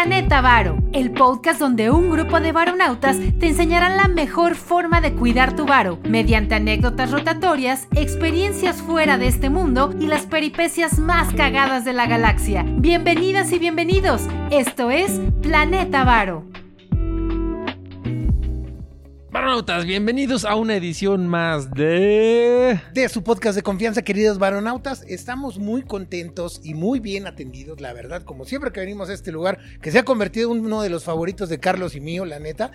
Planeta Varo, el podcast donde un grupo de varonautas te enseñarán la mejor forma de cuidar tu varo, mediante anécdotas rotatorias, experiencias fuera de este mundo y las peripecias más cagadas de la galaxia. Bienvenidas y bienvenidos, esto es Planeta Varo. Varonautas, bienvenidos a una edición más de... de su podcast de confianza, queridos varonautas. Estamos muy contentos y muy bien atendidos, la verdad, como siempre que venimos a este lugar, que se ha convertido en uno de los favoritos de Carlos y mío, la neta.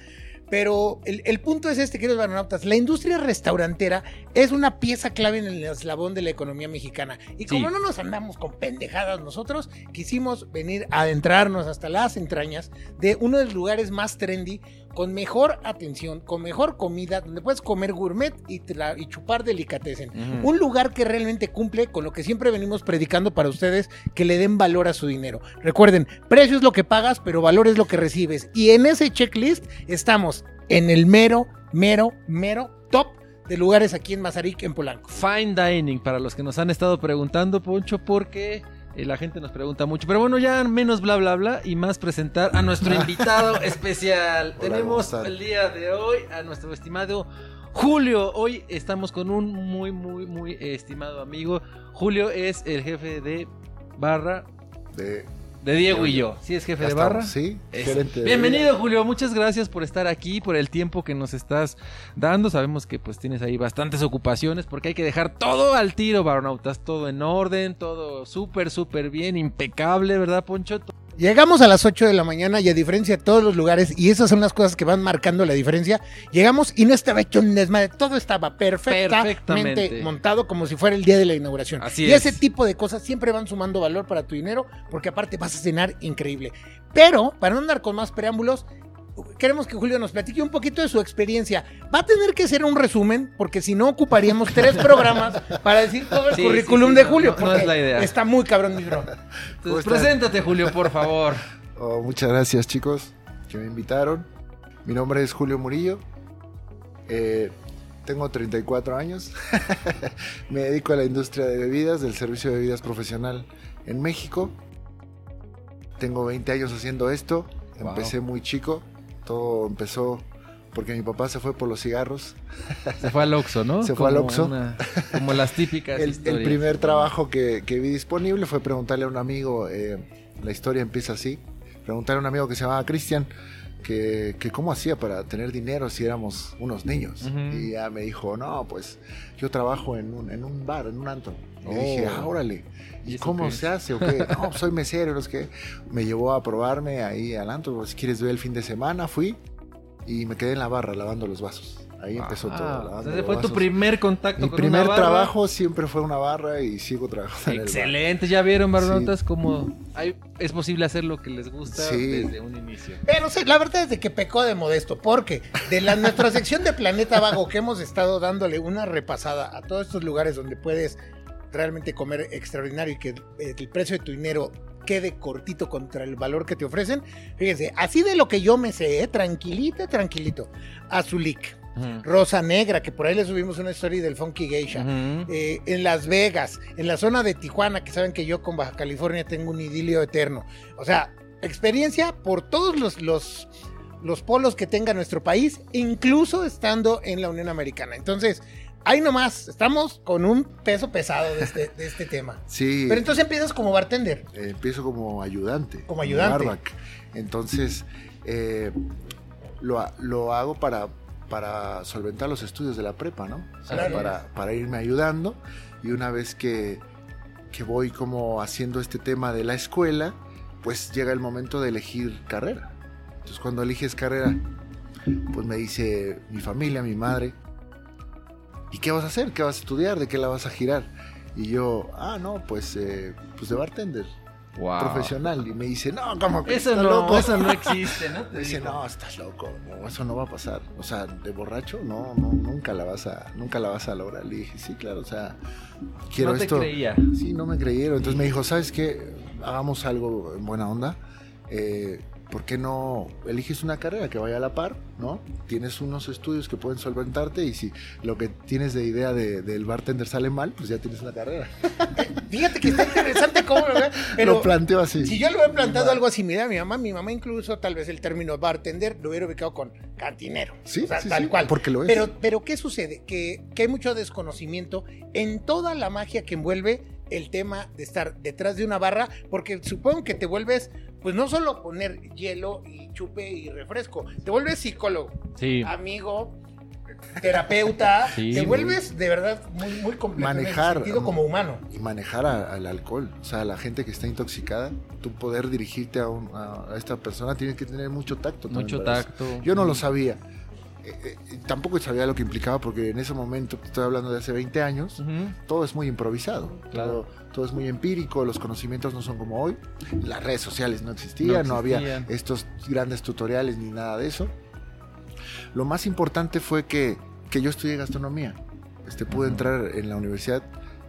Pero el, el punto es este, queridos varonautas, la industria restaurantera es una pieza clave en el eslabón de la economía mexicana. Y como Sí. no nos andamos con pendejadas nosotros, quisimos venir a adentrarnos hasta las entrañas de uno de los lugares más trendy, con mejor atención, con mejor comida, donde puedes comer gourmet y, tra- y chupar delicatessen. Un lugar que realmente cumple con lo que siempre venimos predicando para ustedes, que le den valor a su dinero. Recuerden, precio es lo que pagas, pero valor es lo que recibes. Y en ese checklist estamos en el mero, mero, mero top de lugares aquí en Mazarik, en Polanco. Fine Dining, para los que nos han estado preguntando, Poncho, porque la gente nos pregunta mucho. Pero bueno, ya menos bla bla bla y más presentar a nuestro invitado especial. ¿cómo Tenemos el día de hoy a nuestro estimado Julio. Hoy estamos con un muy, muy, muy estimado amigo. Julio es el jefe de barra De, de Diego y yo. ¿Sí es jefe ya de barra? estamos, Sí, de- Bienvenido Julio, muchas gracias por estar aquí, por el tiempo que nos estás dando. Sabemos que pues tienes ahí bastantes ocupaciones porque hay que dejar todo al tiro, varonautas, todo en orden, todo súper, súper bien, impecable, ¿verdad, Poncho? Llegamos a las 8 de la mañana y a diferencia de todos los lugares, y esas son las cosas que van marcando la diferencia, llegamos y no estaba hecho un desmadre, todo estaba perfectamente, Perfectamente. montado como si fuera el día de la inauguración. Así y es. ese tipo de cosas siempre van sumando valor para tu dinero, porque aparte vas a cenar increíble. Pero, para no andar con más preámbulos, queremos que Julio nos platique un poquito de su experiencia. Va a tener que ser un resumen, porque si no ocuparíamos tres programas para decir todo el Sí, currículum sí, sí, de Julio. no, es la idea. Está muy cabrón, mi bro. Preséntate, Julio, por favor. Oh, muchas gracias, chicos, que me invitaron. Mi nombre es Julio Murillo. Eh, tengo 34 años. me dedico a la industria de bebidas, del servicio de bebidas profesional en México. Tengo 20 años haciendo esto. Wow. Empecé muy chico. Todo empezó porque mi papá se fue por los cigarros. Se fue al Oxxo, ¿no? Se fue al Oxxo. una- como las típicas El, primer trabajo que, que vi disponible fue preguntarle a un amigo, eh, la historia empieza así, preguntarle a un amigo que se llamaba Cristian, que, que cómo hacía para tener dinero si éramos unos niños. Y ya me dijo, no, pues yo trabajo en un, en un bar, en un antro. Y Oh. dije, ah, órale. ¿Y ¿Y eso cómo qué se hace o qué? No, soy mesero, no sé qué. Me llevó a probarme ahí al antro. Si quieres ver el fin de semana, fui y me quedé en la barra lavando los vasos. Ahí empezó Ah, todo. ese los fue tu primer contacto Mi con primer una barra. trabajo siempre fue una barra y sigo trabajando en el bar. Excelente, ya vieron, varonautas, cómo hay- es posible hacer lo que les gusta Sí. desde un inicio. Pero sí, la verdad es de que pecó de modesto, porque de la, nuestra sección de Planeta Vago que hemos estado dándole una repasada a todos estos lugares donde puedes realmente comer extraordinario y que el precio de tu dinero quede cortito contra el valor que te ofrecen, fíjense, así de lo que yo me sé, eh, tranquilita, tranquilito, Azulik, Ujú. Rosa Negra, que por ahí le subimos una story del Funky Geisha, eh, en Las Vegas, en la zona de Tijuana, que saben que yo con Baja California tengo un idilio eterno. O sea, experiencia por todos los, los, los polos que tenga nuestro país, incluso estando en la Unión Americana. Entonces, ahí nomás, estamos con un peso pesado de este, de este tema. Sí, Pero entonces empiezas como bartender. eh, empiezo como ayudante. Como ayudante. barback. Entonces, eh, lo, lo hago para, para solventar los estudios de la prepa, ¿no? O sea, Claro. para, para irme ayudando. Y una vez que, que voy como haciendo este tema de la escuela, pues llega el momento de elegir carrera. Entonces, cuando eliges carrera, pues me dice mi familia, mi madre, ¿y qué vas a hacer? ¿Qué vas a estudiar? ¿De qué la vas a girar? Y yo, ah, no, pues, eh, pues de bartender, Wow. profesional. Y me dice, no, ¿cómo que Eso estás no, loco? eso no existe, ¿no? Me dice, no, estás loco, no, eso no va a pasar. O sea, de borracho, no, no, nunca la vas a, nunca la vas a lograr. Le dije, sí, claro, o sea, quiero no te esto. creía. Sí, no me creyeron. Entonces me dijo, ¿sabes qué? Hagamos algo en buena onda. Eh, ¿por qué no eliges una carrera que vaya a la par, ¿no? Tienes unos estudios que pueden solventarte y si lo que tienes de idea de- del bartender sale mal, pues ya tienes una carrera. Fíjate que está interesante cómo lo pero lo planteo así. si yo lo he plantado algo así, mira, mi mamá, mi mamá incluso tal vez el término bartender lo hubiera ubicado con cantinero. Sí, o sea, sí, tal sí, cual. porque lo es. Pero, pero ¿qué sucede? Que, que hay mucho desconocimiento en toda la magia que envuelve el tema de estar detrás de una barra, porque supongo que te vuelves, pues no solo poner hielo y chupe y refresco, te vuelves psicólogo, Sí. amigo, terapeuta, Sí, te muy- vuelves de verdad muy, muy completo en Manejar. ese sentido como humano. y manejar a- al alcohol. O sea, la gente que está intoxicada, tú poder dirigirte a, un- a- a esta persona tienes que tener mucho tacto. también Mucho eso. tacto. Yo no lo sabía. Eh, eh, tampoco sabía lo que implicaba porque en ese momento, estoy hablando de hace 20 años, todo es muy improvisado. Claro. Todo, todo es muy empírico, los conocimientos no son como hoy. Las redes sociales no existían, no, No había estos grandes tutoriales ni nada de eso. Lo más importante fue que, que yo estudié gastronomía. Este, pude entrar en la universidad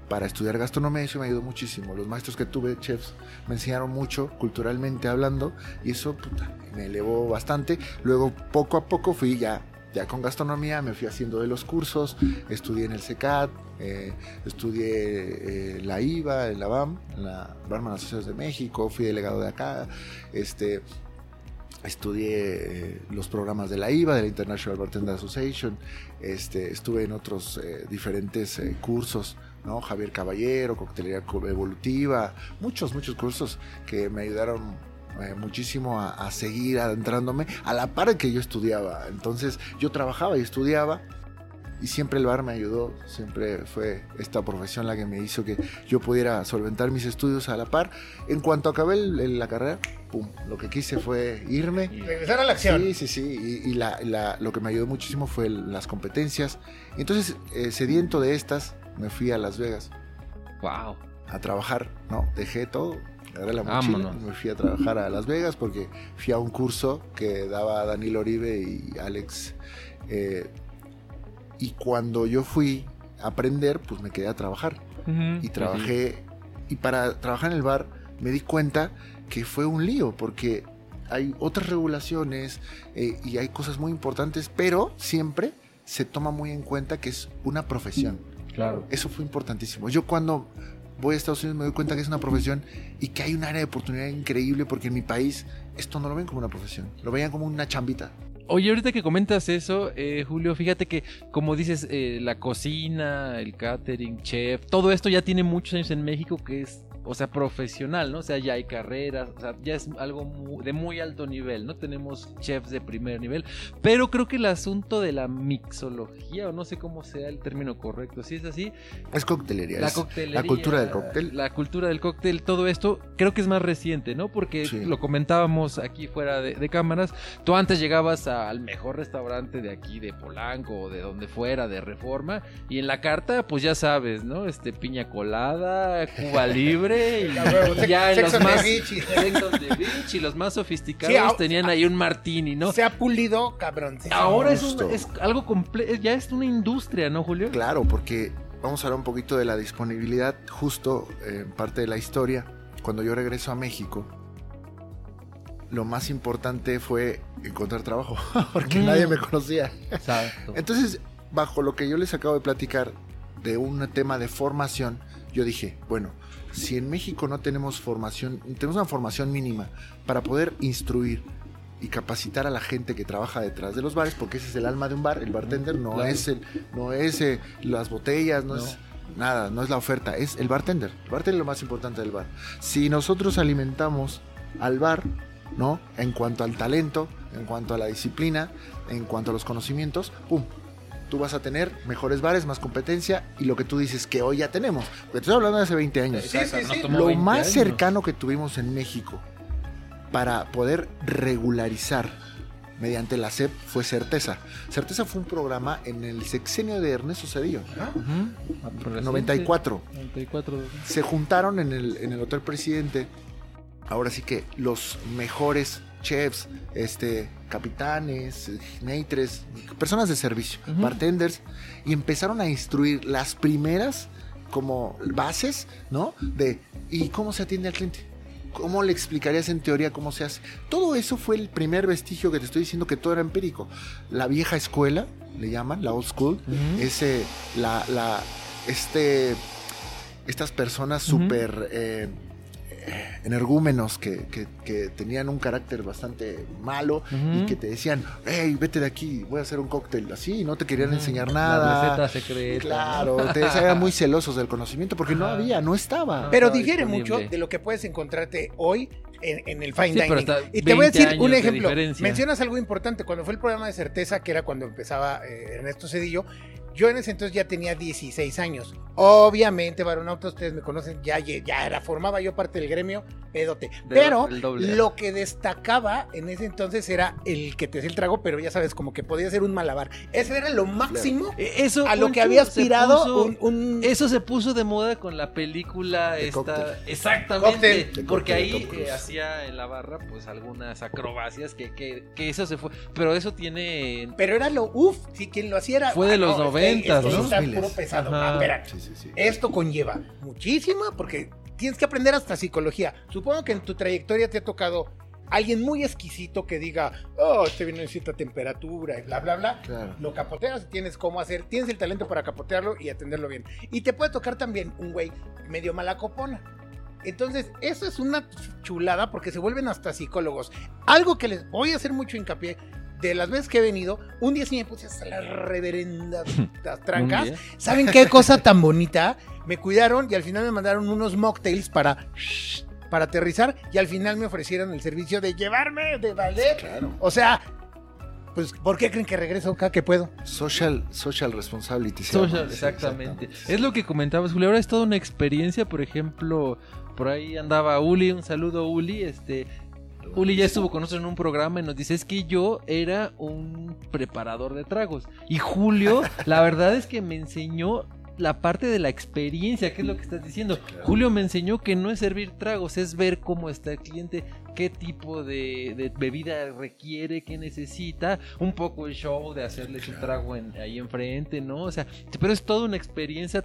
para estudiar gastronomía y eso me ayudó muchísimo. Los maestros que tuve, chefs, me enseñaron mucho culturalmente hablando y eso puta, me elevó bastante. Luego, poco a poco fui ya, ya con gastronomía, me fui haciendo de los cursos, estudié en el CECAT, eh, estudié eh, la IVA, en la BAM, en la Barman Associación de México, fui delegado de acá, este, estudié eh, los programas de la IVA, de la International Bartender Association, este, estuve en otros diferentes cursos, ¿no? Javier Caballero, coctelería co- evolutiva, muchos, muchos cursos que me ayudaron eh, muchísimo a, a seguir adentrándome a la par que yo estudiaba. Entonces yo trabajaba y estudiaba y siempre el bar me ayudó, siempre fue esta profesión la que me hizo que yo pudiera solventar mis estudios a la par. En cuanto acabé el- el- la carrera, pum, lo que quise fue irme. Regresar a la acción. Sí, sí, sí. Y, y la- la- lo que me ayudó muchísimo fue el- las competencias. Entonces, eh, sediento de estas, me fui a Las Vegas Wow. a trabajar, ¿no? Dejé todo, agarré la mochila Vámonos. me fui a trabajar a Las Vegas porque fui a un curso que daba Daniel Oribe y Alex. eh, y cuando yo fui a aprender, pues me quedé a trabajar. Y trabajé, y para trabajar en el bar me di cuenta que fue un lío, porque hay otras regulaciones eh, y hay cosas muy importantes, pero siempre se toma muy en cuenta que es una profesión. Claro. Eso fue importantísimo. Yo cuando voy a Estados Unidos me doy cuenta que es una profesión y que hay un área de oportunidad increíble porque en mi país esto no lo ven como una profesión, lo veían como una chambita. Oye, ahorita que comentas eso, eh, Julio, fíjate que, como dices, eh, la cocina, el catering, chef, todo esto ya tiene muchos años en México que es, o sea, profesional, ¿no? O sea, ya hay carreras, o sea, ya es algo mu- de muy alto nivel, ¿no? Tenemos chefs de primer nivel, pero creo que el asunto de la mixología, o no sé cómo sea el término correcto, si es así, Es coctelería. la es coctelería, la cultura del cóctel. La cultura del cóctel, todo esto creo que es más reciente, ¿no? Porque Sí. lo comentábamos aquí fuera de, de cámaras. Tú antes llegabas al mejor restaurante de aquí, de Polanco o de donde fuera, de Reforma, y en la carta, pues ya sabes, ¿no? Este piña colada, Cuba libre, y, Ya, huevo, y ya en Sex los más. beach y los más sofisticados Sí, a- tenían ahí un martini, ¿no? Se ha pulido, cabrón. Ahora es, un- Justo. es algo completo, ya es una industria, ¿no, Julio? Claro, porque vamos a hablar un poquito de la disponibilidad, justo eh, en parte de la historia. Cuando yo regreso a México, lo más importante fue encontrar trabajo, porque Mm. nadie me conocía. Exacto. Entonces, bajo lo que yo les acabo de platicar de un tema de formación, yo dije, bueno, si en México no tenemos formación, tenemos una formación mínima para poder instruir y capacitar a la gente que trabaja detrás de los bares, porque ese es el alma de un bar, el bartender no Claro. es el, no es eh, las botellas, no, No. es nada, no es la oferta, es el bartender. El bartender es lo más importante del bar. Si nosotros alimentamos al bar, ¿no? En cuanto al talento, en cuanto a la disciplina, en cuanto a los conocimientos, ¡pum! Tú vas a tener mejores bares, más competencia y lo que tú dices que hoy ya tenemos. Porque te estoy hablando de hace 20 años. Sí, sí, sí. tomó Lo 20 más años. cercano que tuvimos en México para poder regularizar mediante la SEP fue Certeza. Certeza fue un programa en el sexenio de Ernesto Cedillo, Ujú. 94. 94. Se juntaron en el, en el Hotel Presidente, ahora sí que los mejores chefs, este, capitanes, neitres, personas de servicio, bartenders, y empezaron a instruir las primeras como bases, ¿no? De ¿y cómo se atiende al cliente? ¿Cómo le explicarías en teoría cómo se hace? Todo eso fue el primer vestigio que te estoy diciendo que todo era empírico. La vieja escuela, le llaman, la old school, ese, la, la, este, estas personas súper eh, energúmenos que, que- que tenían un carácter bastante malo y que te decían, hey, vete de aquí, voy a hacer un cóctel así, y no te querían enseñar La nada. receta secreta. Claro, te eran muy celosos del conocimiento porque no había, no estaba. Pero estaba difiere mucho de lo que puedes encontrarte hoy en, en el fine Sí, pero dining. Y te voy a 20 decir un de ejemplo. Mencionas algo importante. Cuando fue el programa de Certeza, que era cuando empezaba eh, Ernesto Cedillo, yo en ese entonces ya tenía 16 años. Obviamente, varonauta, ustedes me conocen, ya, ya era, formaba yo parte del gremio, pedote. Pero lo que destacaba en ese entonces era el que te hacía el trago, pero ya sabes, como que podía ser un malabar. Eso era lo máximo Eh, Eso, a lo que había aspirado puso- un, un- Eso se puso de moda con la película De esta. cóctel. Exactamente. Cóctel. Porque ahí eh, hacía en la barra pues algunas acrobacias que, que, que eso se fue. Pero eso tiene. Pero era lo, uff, si quien lo hacía era. Fue de ah, los es esto ¿no? Está puro pesado. Ah, espera. Sí, sí, sí. Esto conlleva muchísimo porque tienes que aprender hasta psicología. Supongo que en tu trayectoria te ha tocado alguien muy exquisito que diga, oh, este vino necesita temperatura y bla, bla, bla. Claro. Lo capoteas, tienes cómo hacer, tienes el talento para capotearlo y atenderlo bien. Y te puede tocar también un güey medio malacopona. Entonces, eso es una chulada porque se vuelven hasta psicólogos. Algo que les voy a hacer mucho hincapié. De las veces que he venido, un día sí me puse hasta las reverendas trancas. ¿Saben qué cosa tan bonita? Me cuidaron y al final me mandaron unos mocktails para, para aterrizar y al final me ofrecieron el servicio de llevarme de ballet. Claro. O sea, pues, ¿por qué creen que regreso acá que puedo? Social, social responsibility. Social. Sí, exactamente. Es lo que comentabas, Julio. Ahora es toda una experiencia. Por ejemplo, por ahí andaba Uli. Un saludo, Uli. Este. Uli ya estuvo con nosotros en un programa y nos dice es que yo era un preparador de tragos. Y Julio, la verdad es que me enseñó la parte de la experiencia, que es lo que estás diciendo. Julio me enseñó que no es servir tragos, es ver cómo está el cliente, qué tipo de, de bebida requiere, qué necesita, un poco el show de hacerle su trago en- ahí enfrente, ¿no? O sea, pero es toda una experiencia.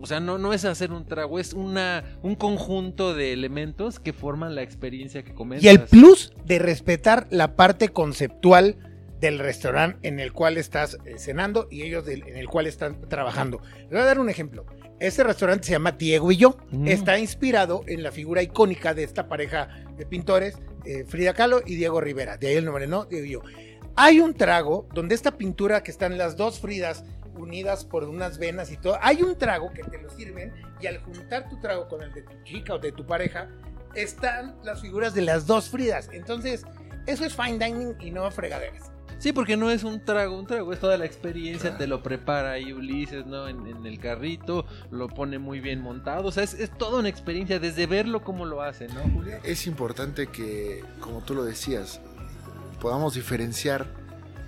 O sea, no, no es hacer un trago, es una, un conjunto de elementos que forman la experiencia que comentas. Y el plus de respetar la parte conceptual del restaurante en el cual estás eh, cenando y ellos del- en el cual están trabajando. Les voy a dar un ejemplo. Este restaurante se llama Diego y yo. Mm. Está inspirado en la figura icónica de esta pareja de pintores, eh, Frida Kahlo y Diego Rivera. De ahí el nombre, ¿no? Diego y yo. Hay un trago donde esta pintura que están las dos Fridas unidas por unas venas y todo. Hay un trago que te lo sirven y al juntar tu trago con el de tu chica o de tu pareja, están las figuras de las dos Fridas. Entonces, eso es fine dining y no fregaderas. Sí, porque no es un trago, un trago es toda la experiencia, te lo prepara ahí Ulises, ¿no? En, en el carrito, lo pone muy bien montado, o sea, es, es toda una experiencia desde verlo cómo lo hace, ¿no, Julio? Es importante que, como tú lo decías, podamos diferenciar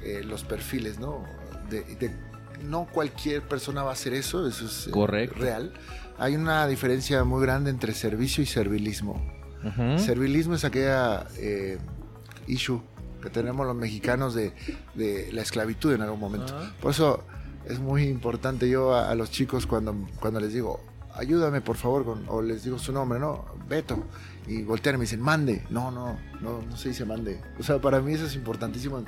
eh, los perfiles, ¿no? De, de- no cualquier persona va a hacer eso, eso es eh, Correcto. real. Hay una diferencia muy grande entre servicio y servilismo. Ujú. Servilismo es aquella eh, issue que tenemos los mexicanos de, de la esclavitud en algún momento. Ajá. Por eso es muy importante yo a, a los chicos cuando, cuando les digo, ayúdame por favor, con- o les digo su nombre, ¿no? Beto. Y voltean y me dicen, mande. No, no, no, no se dice mande. O sea, para mí eso es importantísimo. En,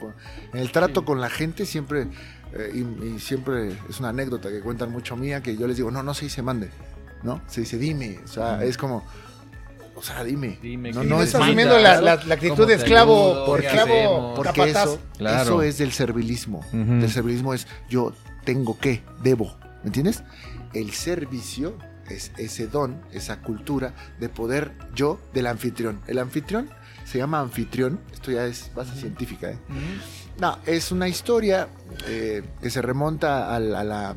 en el trato Sí. con la gente siempre, eh, y, y siempre es una anécdota que cuentan mucho mía, que yo les digo, no, no se dice mande, ¿no? Se dice dime. O sea, es como, o sea, dime. Dime no, no no es estás asumiendo la, la- la actitud ¿Cómo de esclavo, ayudo? por ¿Qué esclavo? Porque eso, Claro. eso es del servilismo. Ujú. Del servilismo es yo tengo que, debo. ¿Me entiendes? El servicio es ese don, esa cultura de poder yo del anfitrión. El anfitrión se llama anfitrión. Esto ya es base científica. ¿eh? No, es una historia eh, que se remonta a, la,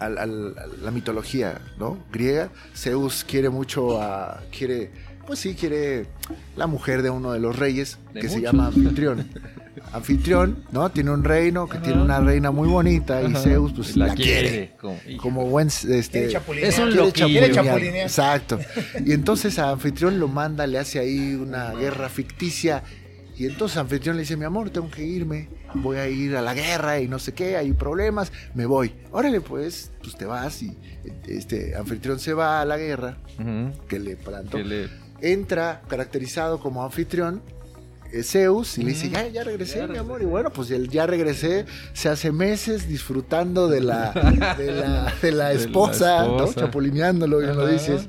a la mitología ¿no? griega. Zeus quiere mucho a. quiere. Pues sí, quiere la mujer de uno de los reyes, De que se llama anfitrión. Anfitrión, ¿no? Tiene un reino que Ajá. tiene una reina muy bonita y Ajá. Zeus, pues la, quiere. Como, Como buen. Este, Quiere. Es un quiere loquillo. Quiere chapulinear. chapulinear. Exacto. Y entonces a Anfitrión lo manda, le hace ahí una guerra ficticia. Y entonces Anfitrión le dice, mi amor, tengo que irme. Voy a ir a la guerra y no sé qué, hay problemas, me voy. Órale, pues, pues te vas y este Anfitrión se va a la guerra que le plantó. Que le- entra caracterizado como anfitrión Zeus y le dice, ya, ya regresé, Ya mi amor. regresé. Y bueno, pues el ya regresé, se hace meses disfrutando de la, de la, de la De la esposa, ¿no? esposa. Chapulineándolo, bien lo dices,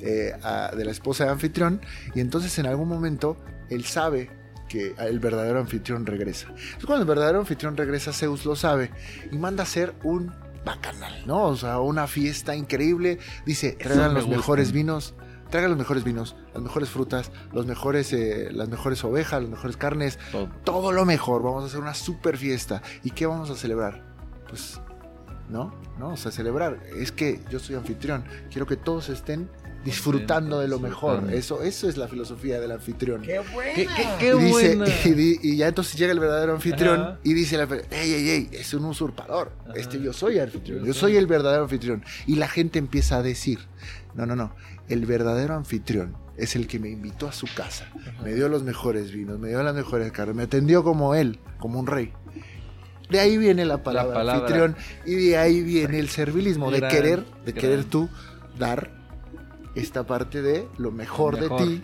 eh, a- de la esposa de anfitrión. Y entonces en algún momento él sabe que el verdadero anfitrión regresa. Entonces cuando el verdadero anfitrión regresa, Zeus lo sabe y manda a hacer un bacanal, ¿no? O sea, una fiesta increíble. Dice, traigan me los gusta. mejores vinos, traigan los mejores vinos, las mejores frutas, los mejores, eh, las mejores ovejas, las mejores carnes, Todo. todo lo mejor. Vamos a hacer una super fiesta. ¿Y qué vamos a celebrar? Pues, ¿no? ¿No? O sea, celebrar. Es que yo soy anfitrión. Quiero que todos estén disfrutando de lo mejor. Eso, eso es la filosofía del anfitrión. ¡Qué buena! ¿Qué, qué, qué y, dice, buena. y, y ya entonces llega el verdadero anfitrión Ajá. y dice, la, ey, ey, ey, es un usurpador. Ajá. Este, yo soy anfitrión, Yo soy. el verdadero anfitrión. Y la gente empieza a decir, no, no, no, el verdadero anfitrión es el que me invitó a su casa, me dio los mejores vinos, me dio las mejores carnes, me atendió como él, como un rey. De ahí viene la palabra, palabra. anfitrión y de ahí viene el servilismo, de querer, de gran. querer tú dar esta parte de lo mejor, Mejor. de ti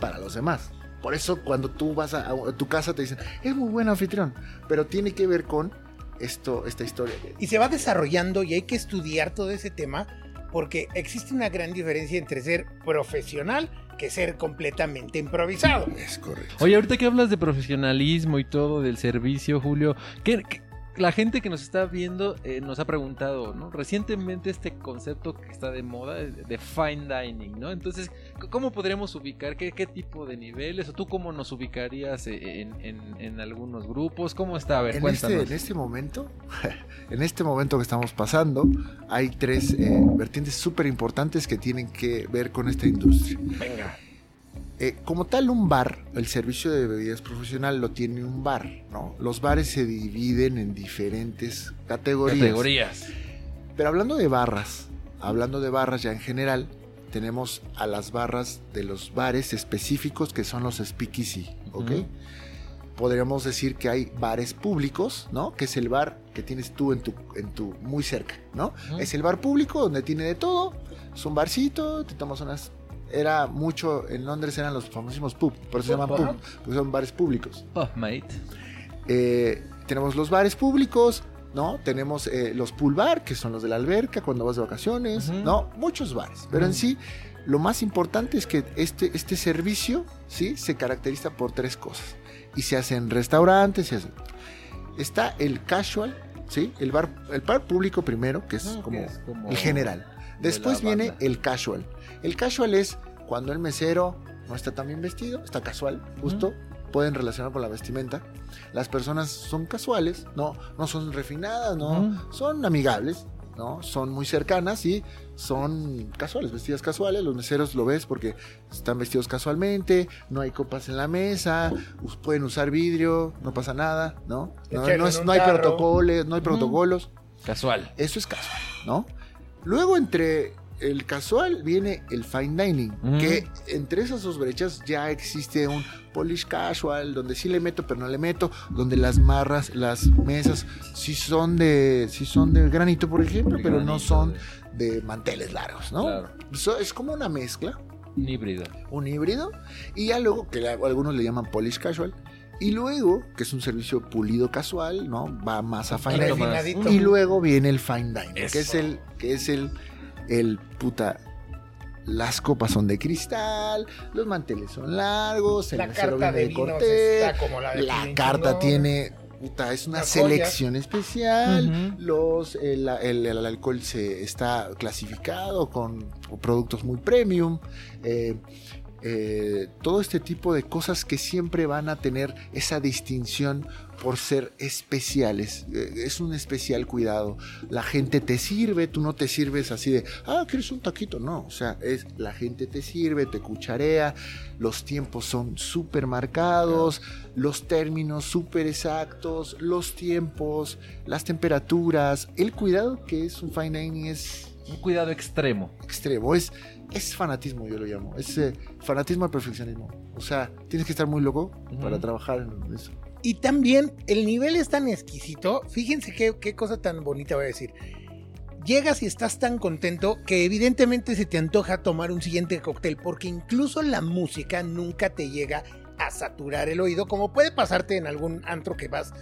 para los demás. Por eso cuando tú vas a, a tu casa te dicen, es muy buen anfitrión, pero tiene que ver con esto, esta historia. Y se va desarrollando y hay que estudiar todo ese tema porque existe una gran diferencia entre ser profesional que ser completamente improvisado. Es correcto. Oye, ahorita que hablas de profesionalismo y todo, del servicio, Julio, ¿qué, qué- la gente que nos está viendo eh, nos ha preguntado, ¿no? Recientemente este concepto que está de moda eh, de fine dining, ¿no? Entonces, ¿cómo podremos ubicar qué, qué tipo de niveles? ¿O tú cómo nos ubicarías eh, en, en- en algunos grupos? ¿Cómo está? A ver, En cuéntanos. este, en este momento, en este momento que estamos pasando, hay tres eh, vertientes súper importantes que tienen que ver con esta industria. Venga. Eh, como tal, un bar, el servicio de bebidas profesional lo tiene un bar, ¿no? Los bares se dividen en diferentes categorías. Categorías. Pero hablando de barras, hablando de barras ya en general, tenemos a las barras de los bares específicos que son los speakeasy, ¿ok? Podríamos decir que hay bares públicos, ¿no? Que es el bar que tienes tú en tu, en tu muy cerca, ¿no? Es el bar público donde tiene de todo, es un barcito, te tomas unas... Era mucho, en Londres eran los famosísimos pub, por eso se llaman pub, porque son bares públicos. Oh, mate. Eh, tenemos los bares públicos, ¿no? Tenemos eh, los pool bar, que son los de la alberca cuando vas de vacaciones. ¿no? Muchos bares. Pero en Ujú. sí, lo más importante es que este, este servicio, ¿sí? Se caracteriza por tres cosas. Y se hace en restaurantes, se hace... Está el casual, ¿sí? El bar, el bar público primero, que es, Ujú, como, que es como el general. De Después viene el casual. El casual es cuando el mesero no está tan bien vestido, está casual, justo. Pueden relacionar con la vestimenta. Las personas son casuales, no, no son refinadas, no, son amigables, ¿no? Son muy cercanas y son casuales, vestidas casuales. Los meseros lo ves porque están vestidos casualmente, no hay copas en la mesa, pueden usar vidrio, no pasa nada, ¿no? No, es- hay protocolos, no hay protocolos. Casual. Eso es casual, ¿no? Luego entre el casual viene el fine dining, que entre esas dos brechas ya existe un polish casual, donde sí le meto pero no le meto, donde las marras, las mesas sí son de sí son de granito, por ejemplo, pero no son de- de manteles largos, ¿no? Claro. So- es como una mezcla, Un híbrido. un híbrido, y ya luego, que algunos le llaman polish casual, y luego, que es un servicio pulido casual, ¿no? Va más a fine dining. Y luego viene el fine dining, que es el, que es el, el puta. Las copas son de cristal, los manteles son largos, el La carta viene de de cortés, como la de la Pimentel, carta tiene, puta, es una selección especial, los, el, el- el alcohol se está clasificado con productos muy premium, eh, eh, todo este tipo de cosas que siempre van a tener esa distinción por ser especiales. Eh, es un especial cuidado. La gente te sirve, tú no te sirves así de, ah, ¿quieres un taquito? No, o sea, es la gente te sirve, te cucharea, los tiempos son súper marcados, los términos súper exactos, los tiempos, las temperaturas, el cuidado que es un fine dining es Un cuidado extremo. extremo, es, es fanatismo, yo lo llamo, es eh, fanatismo al perfeccionismo. O sea, tienes que estar muy loco para trabajar en eso. Y también el nivel es tan exquisito. Fíjense qué, qué cosa tan bonita voy a decir. llegas y estás tan contento que evidentemente se te antoja tomar un siguiente cóctel, porque incluso la música nunca te llega a saturar el oído, como puede pasarte en algún antro que vas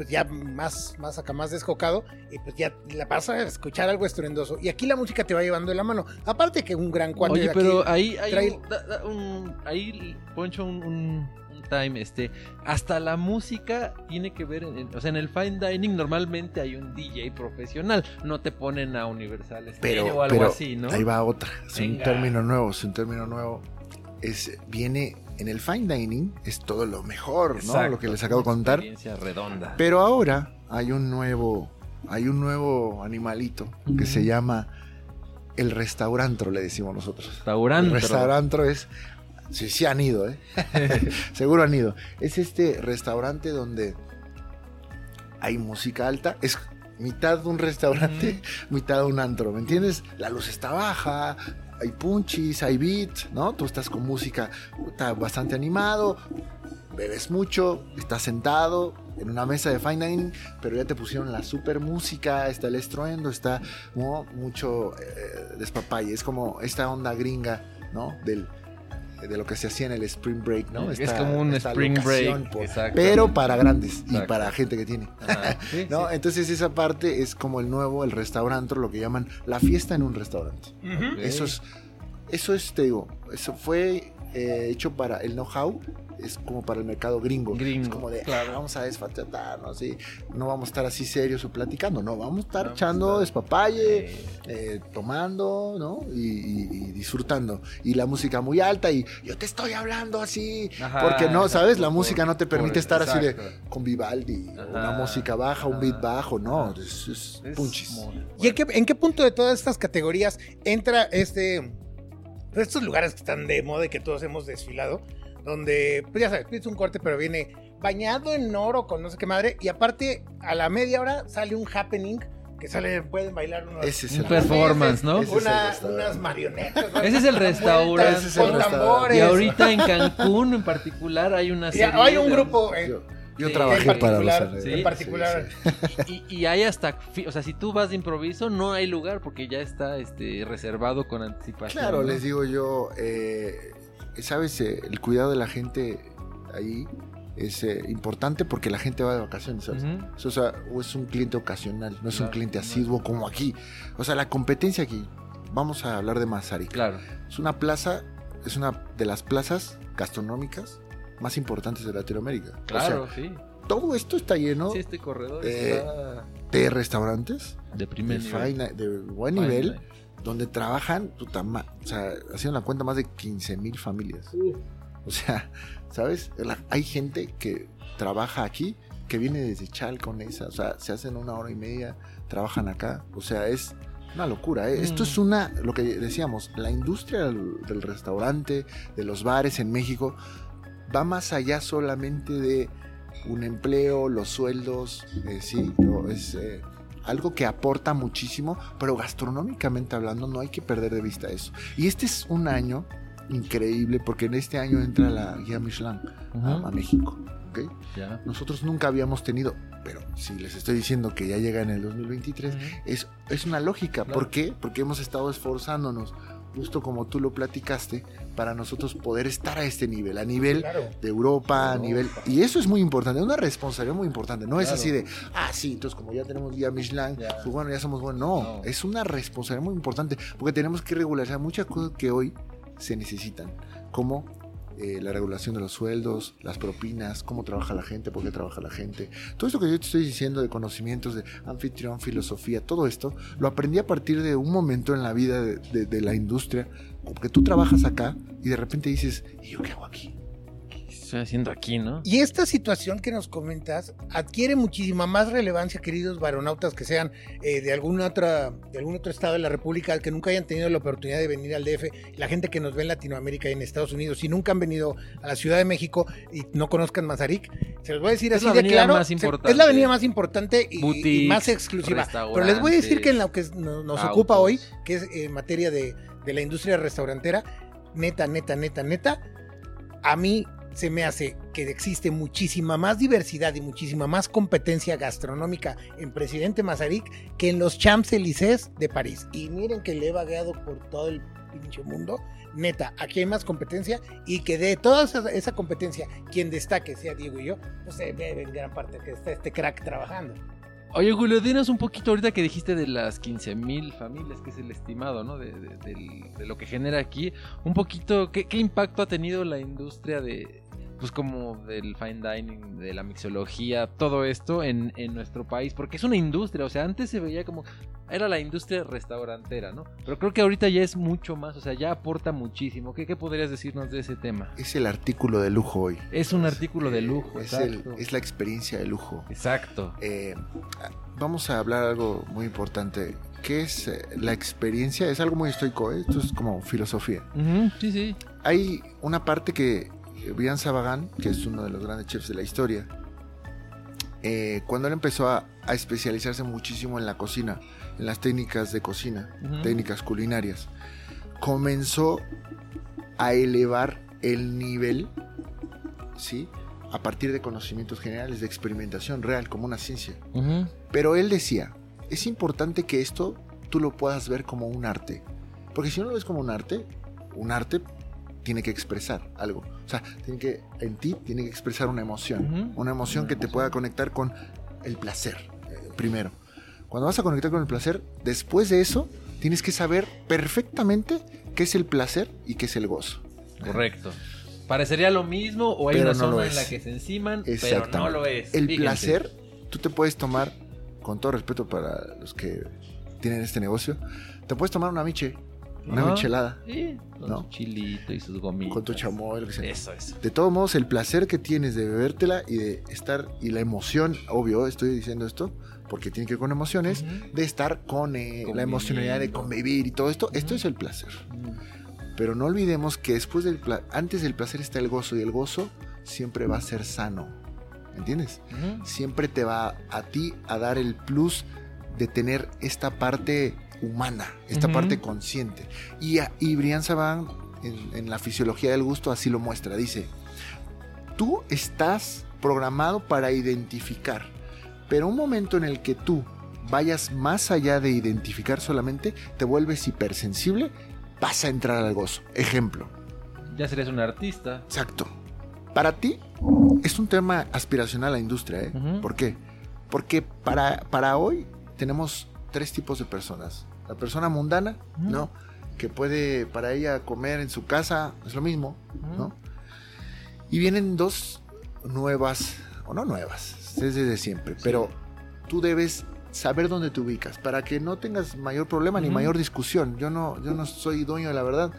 pues ya más, más acá, más descocado, y pues ya la vas a escuchar algo estruendoso. Y aquí la música te va llevando de la mano. Aparte que un gran cuate Oye, de aquí pero ahí, ahí, trae- un- da- da un- ahí Poncho, un, un- time, este, hasta la música tiene que ver, en, en- o sea, en el fine dining normalmente hay un DJ profesional, no te ponen a Universal Stereo Pero, o algo pero así, ¿no? ahí va otra. Es un término nuevo, es un término nuevo. Es, viene en el fine dining, es todo lo mejor, ¿no? Lo que les acabo de contar. Experiencia redonda. Pero ahora hay un nuevo, hay un nuevo animalito que se llama el restaurantro, le decimos nosotros. Restaurante. El restaurantro es. Sí, sí han ido, ¿eh? Seguro han ido. Es este restaurante donde hay música alta. Es mitad de un restaurante, mitad de un antro, ¿me entiendes? La luz está baja, hay punchis, hay beat, ¿no? Tú estás con música puta, bastante animado, bebes mucho, estás sentado en una mesa de fine dining, pero ya te pusieron la super música, está el estruendo, está mucho eh, despapalle. Es como esta onda gringa, ¿no? Del, de lo que se hacía en el Spring Break, ¿no? es Esta- como un spring break. pero para grandes y para gente que tiene. Ajá, sí, ¿no? sí. Entonces esa parte es como el nuevo, el restaurante, lo que llaman la fiesta en un restaurante. Eso es, eso es, te digo, eso fue eh, hecho para el know-how, es como para el mercado gringo. Gringo, es como de, claro. "Ah, vamos a desfachatarnos, ¿sí? no vamos a estar así serios o platicando, no, vamos a estar Vamos echando a despapalle, Eh, eh, tomando, ¿no? Y, y- y disfrutando. Y la música muy alta y yo te estoy hablando así. Ajá, porque no, ¿sabes? La por- música no te permite por- estar así de con Vivaldi, Ajá, una música baja, un beat bajo, no, es, es Es punchis. ¿Y en qué, en qué punto de todas estas categorías entra este estos lugares que están de moda y que todos hemos desfilado? Donde, pues ya sabes, pides un corte, pero viene bañado en oro con no sé qué madre. Y aparte, a la media hora sale un happening que sale, pueden bailar unos, Ese es Un el performance, ¿no? Ese es el una- restaurante. unas marionetas. ¿no? Ese es el restaurante. vueltas Ese es el con restaurante. tambores. Y ahorita en Cancún en particular hay una Y serie. hay un grupo. eh, Yo, yo Sí, trabajé en para los particular, alrededores. sí, en particular. Y, y hay hasta, o sea, si tú vas de improviso, no hay lugar porque ya está este reservado con anticipación. Claro, ¿no? les digo yo, eh, sabes, Eh, el cuidado de la gente ahí es eh, importante porque la gente va de vacaciones, ¿sabes? Eso, o sea, o es un cliente ocasional, no es un cliente no. asiduo como aquí. O sea, la competencia aquí, vamos a hablar de Mazarik. Claro. Es una plaza, es una de las plazas gastronómicas más importantes de Latinoamérica. Claro, O sí. todo esto está lleno Sí, este corredor Eh, está de restaurantes de de, primer nivel. fine- de buen nivel. Donde trabajan, puta o sea, haciendo la cuenta más de 15 mil familias. O sea, ¿sabes? La- hay gente que trabaja aquí, que viene desde Chalco, Nesa, o sea, se hacen una hora y media, trabajan acá, o sea, es una locura. ¿eh? Esto Mm. es una, lo que decíamos, la industria del, del restaurante, de los bares en México, va más allá solamente de un empleo, los sueldos, eh, sí, no, es eh, algo que aporta muchísimo, pero gastronómicamente hablando no hay que perder de vista eso. Y este es un año increíble porque en este año entra la guía Michelin a, Ujú. a México. ¿ok? Ya. Nosotros nunca habíamos tenido, pero si les estoy diciendo que ya llega en el 2023, es, es una lógica. Claro. ¿Por qué? Porque hemos estado esforzándonos, justo como tú lo platicaste, para nosotros poder estar a este nivel, a nivel Claro. de Europa, a nivel... Y eso es muy importante, una responsabilidad muy importante. No es así de, ah, sí, entonces como ya tenemos guía Michelin, Ya. pues bueno, ya somos buenos. No, No. es una responsabilidad muy importante, porque tenemos que regularizar muchas cosas que hoy se necesitan, como eh, la regulación de los sueldos, las propinas, cómo trabaja la gente, por qué trabaja la gente. Todo esto que yo te estoy diciendo de conocimientos de anfitrión, filosofía, todo esto, lo aprendí a partir de un momento en la vida de, de- de la industria, porque tú trabajas acá y de repente dices, ¿y yo qué hago aquí? ¿Qué estoy haciendo aquí, no? Y esta situación que nos comentas adquiere muchísima más relevancia, queridos varonautas que sean eh, de alguna otra, de algún otro estado de la República, que nunca hayan tenido la oportunidad de venir al DF, la gente que nos ve en Latinoamérica y en Estados Unidos, y nunca han venido a la Ciudad de México y no conozcan Mazarik, se los voy a decir Es así la de claro. más se- importante. Es la avenida más importante y, más exclusiva. Pero les voy a decir que en lo que nos, nos autos. ocupa hoy, que es en materia de, de la industria restaurantera, neta, neta, neta, neta, a mí se me hace que existe muchísima más diversidad y muchísima más competencia gastronómica en Presidente Mazarik que en los Champs-Élysées de París. Y miren que le he vagueado por todo el pinche mundo. Neta, aquí hay más competencia y que de toda esa, competencia, quien destaque, sea Diego y yo, pues se ve en gran parte que está este crack trabajando. Oye, Julio, dinos un poquito ahorita que dijiste de las 15 mil familias, que es el estimado, ¿no? De, de- de lo que genera aquí. Un poquito, ¿qué, qué impacto ha tenido la industria de, pues como del fine dining, de la mixología, todo esto en, en nuestro país? Porque es una industria, o sea, antes se veía como, era la industria restaurantera, ¿no? Pero creo que ahorita ya es mucho más, o sea, ya aporta muchísimo. ¿Qué, qué podrías decirnos de ese tema? Es el artículo de lujo hoy. Es un artículo de Eh, lujo, es, el- es la experiencia de lujo. Exacto. Eh, vamos a hablar algo muy importante. ¿Qué es eh, la experiencia? Es algo muy estoico, ¿eh? esto es como filosofía. Sí, sí. Hay una parte que Brian Sabagan, que es uno de los grandes chefs de la historia, eh, cuando él empezó a, a especializarse muchísimo en la cocina, en las técnicas de cocina, Ujú. técnicas culinarias, comenzó a elevar el nivel, ¿sí? A partir de conocimientos generales, de experimentación real, como una ciencia. Ujú. Pero él decía, es importante que esto tú lo puedas ver como un arte. Porque si no lo ves como un arte, un arte tiene que expresar algo. O sea, tiene que, en ti tiene que expresar una emoción. Una emoción que te pueda conectar con el placer, eh, primero. Cuando vas a conectar con el placer, después de eso, tienes que saber perfectamente qué es el placer y qué es el gozo. Correcto. Parecería lo mismo o hay Pero una no lo zona en es. la que se enciman, pero Exactamente. no lo es. El Fíjense. placer, tú te puedes tomar, con todo respeto para los que tienen este negocio, te puedes tomar una miche, una Ajá. michelada, Sí, con ¿No? su chilito y sus gomitas. con tu chamoy, lo que sea. Eso, eso. De todos modos, el placer que tienes de bebértela y de estar, y la emoción, obvio, estoy diciendo esto, porque tiene que ver con emociones, de estar con eh, la emocionalidad de convivir y todo esto, esto es el placer. Pero no olvidemos que después del pla- antes del placer está el gozo y el gozo siempre va a ser sano. ¿Entiendes? Siempre te va a ti a dar el plus de tener esta parte humana, esta parte consciente. Y, y Brian Saban en, en la fisiología del gusto así lo muestra. Dice, tú estás programado para identificar, pero un momento en el que tú vayas más allá de identificar solamente, te vuelves hipersensible, vas a entrar al gozo. Ejemplo. Ya serías un artista. Exacto. Para ti es un tema aspiracional a la industria, ¿eh? ¿Por qué? Porque para, para hoy tenemos tres tipos de personas. La persona mundana, Ujú. ¿no? Que puede para ella comer en su casa, es lo mismo, Ujú. ¿no? Y vienen dos nuevas, o no nuevas, es desde siempre, pero tú debes saber dónde te ubicas para que no tengas mayor problema ni mayor discusión. Yo no, yo no soy dueño de la verdad.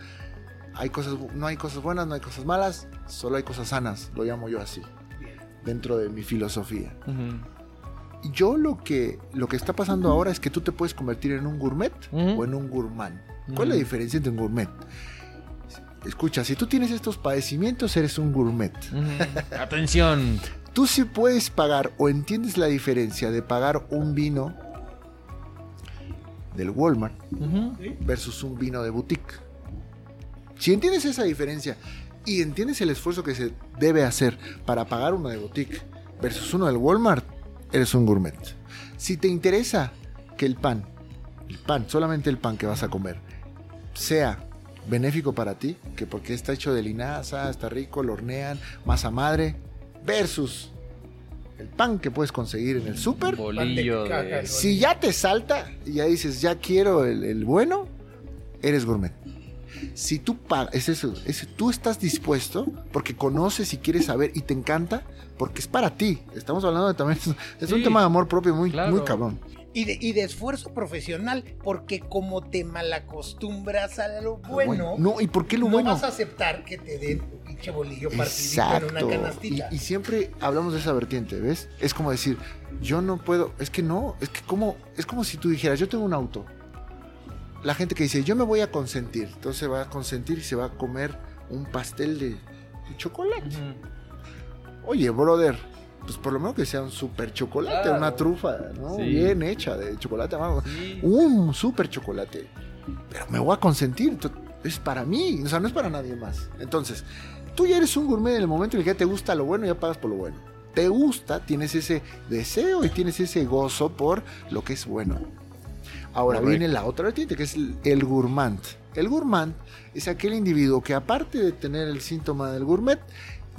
Hay cosas, no hay cosas buenas, no hay cosas malas, solo hay cosas sanas, lo llamo yo así, dentro de mi filosofía. Yo lo que, lo que está pasando ahora es que tú te puedes convertir en un gourmet Ujú. o en un gourmand. ¿Cuál es la diferencia entre un gourmet? Escucha, si tú tienes estos padecimientos, eres un gourmet. Ujú. Atención. Tú sí puedes pagar o entiendes la diferencia de pagar un vino del Walmart versus un vino de boutique. Si entiendes esa diferencia y entiendes el esfuerzo que se debe hacer para pagar uno de boutique versus uno del Walmart, eres un gourmet. Si te interesa que el pan, el pan, solamente el pan que vas a comer, sea benéfico para ti, que porque está hecho de linaza, está rico, lo hornean, masa madre, versus el pan que puedes conseguir en el súper, si ya te salta y ya dices, ya quiero el, el bueno, eres gourmet. Si tú pagas, es eso, es- tú estás dispuesto porque conoces y quieres saber y te encanta, porque es para ti. Estamos hablando de también, es un tema de amor propio muy, claro. muy cabrón. Y de, y de esfuerzo profesional, porque como te malacostumbras a lo bueno, No, ¿y por qué lo no bueno? vas a aceptar que te den un pinche bolillo partidito en Exacto. una Y, canastita. y siempre hablamos de esa vertiente, ¿ves? Es como decir, yo no puedo, es que no, es que como, es como si tú dijeras, yo tengo un auto. La gente que dice, yo me voy a consentir, entonces va a consentir y se va a comer un pastel de, de chocolate. Ujú. Oye, brother, pues por lo menos que sea un super chocolate, Claro. una trufa, ¿no? Sí. Bien hecha de chocolate amargo. Sí. Un super chocolate. Pero me voy a consentir. Es para mí, o sea, no es para nadie más. Entonces, tú ya eres un gourmet en el momento en el que ya te gusta lo bueno, ya pagas por lo bueno. Te gusta, tienes ese deseo y tienes ese gozo por lo que es bueno. Ahora Correcto. viene la otra vertiente, que es el, el gourmand. El gourmand es aquel individuo que aparte de tener el síntoma del gourmet,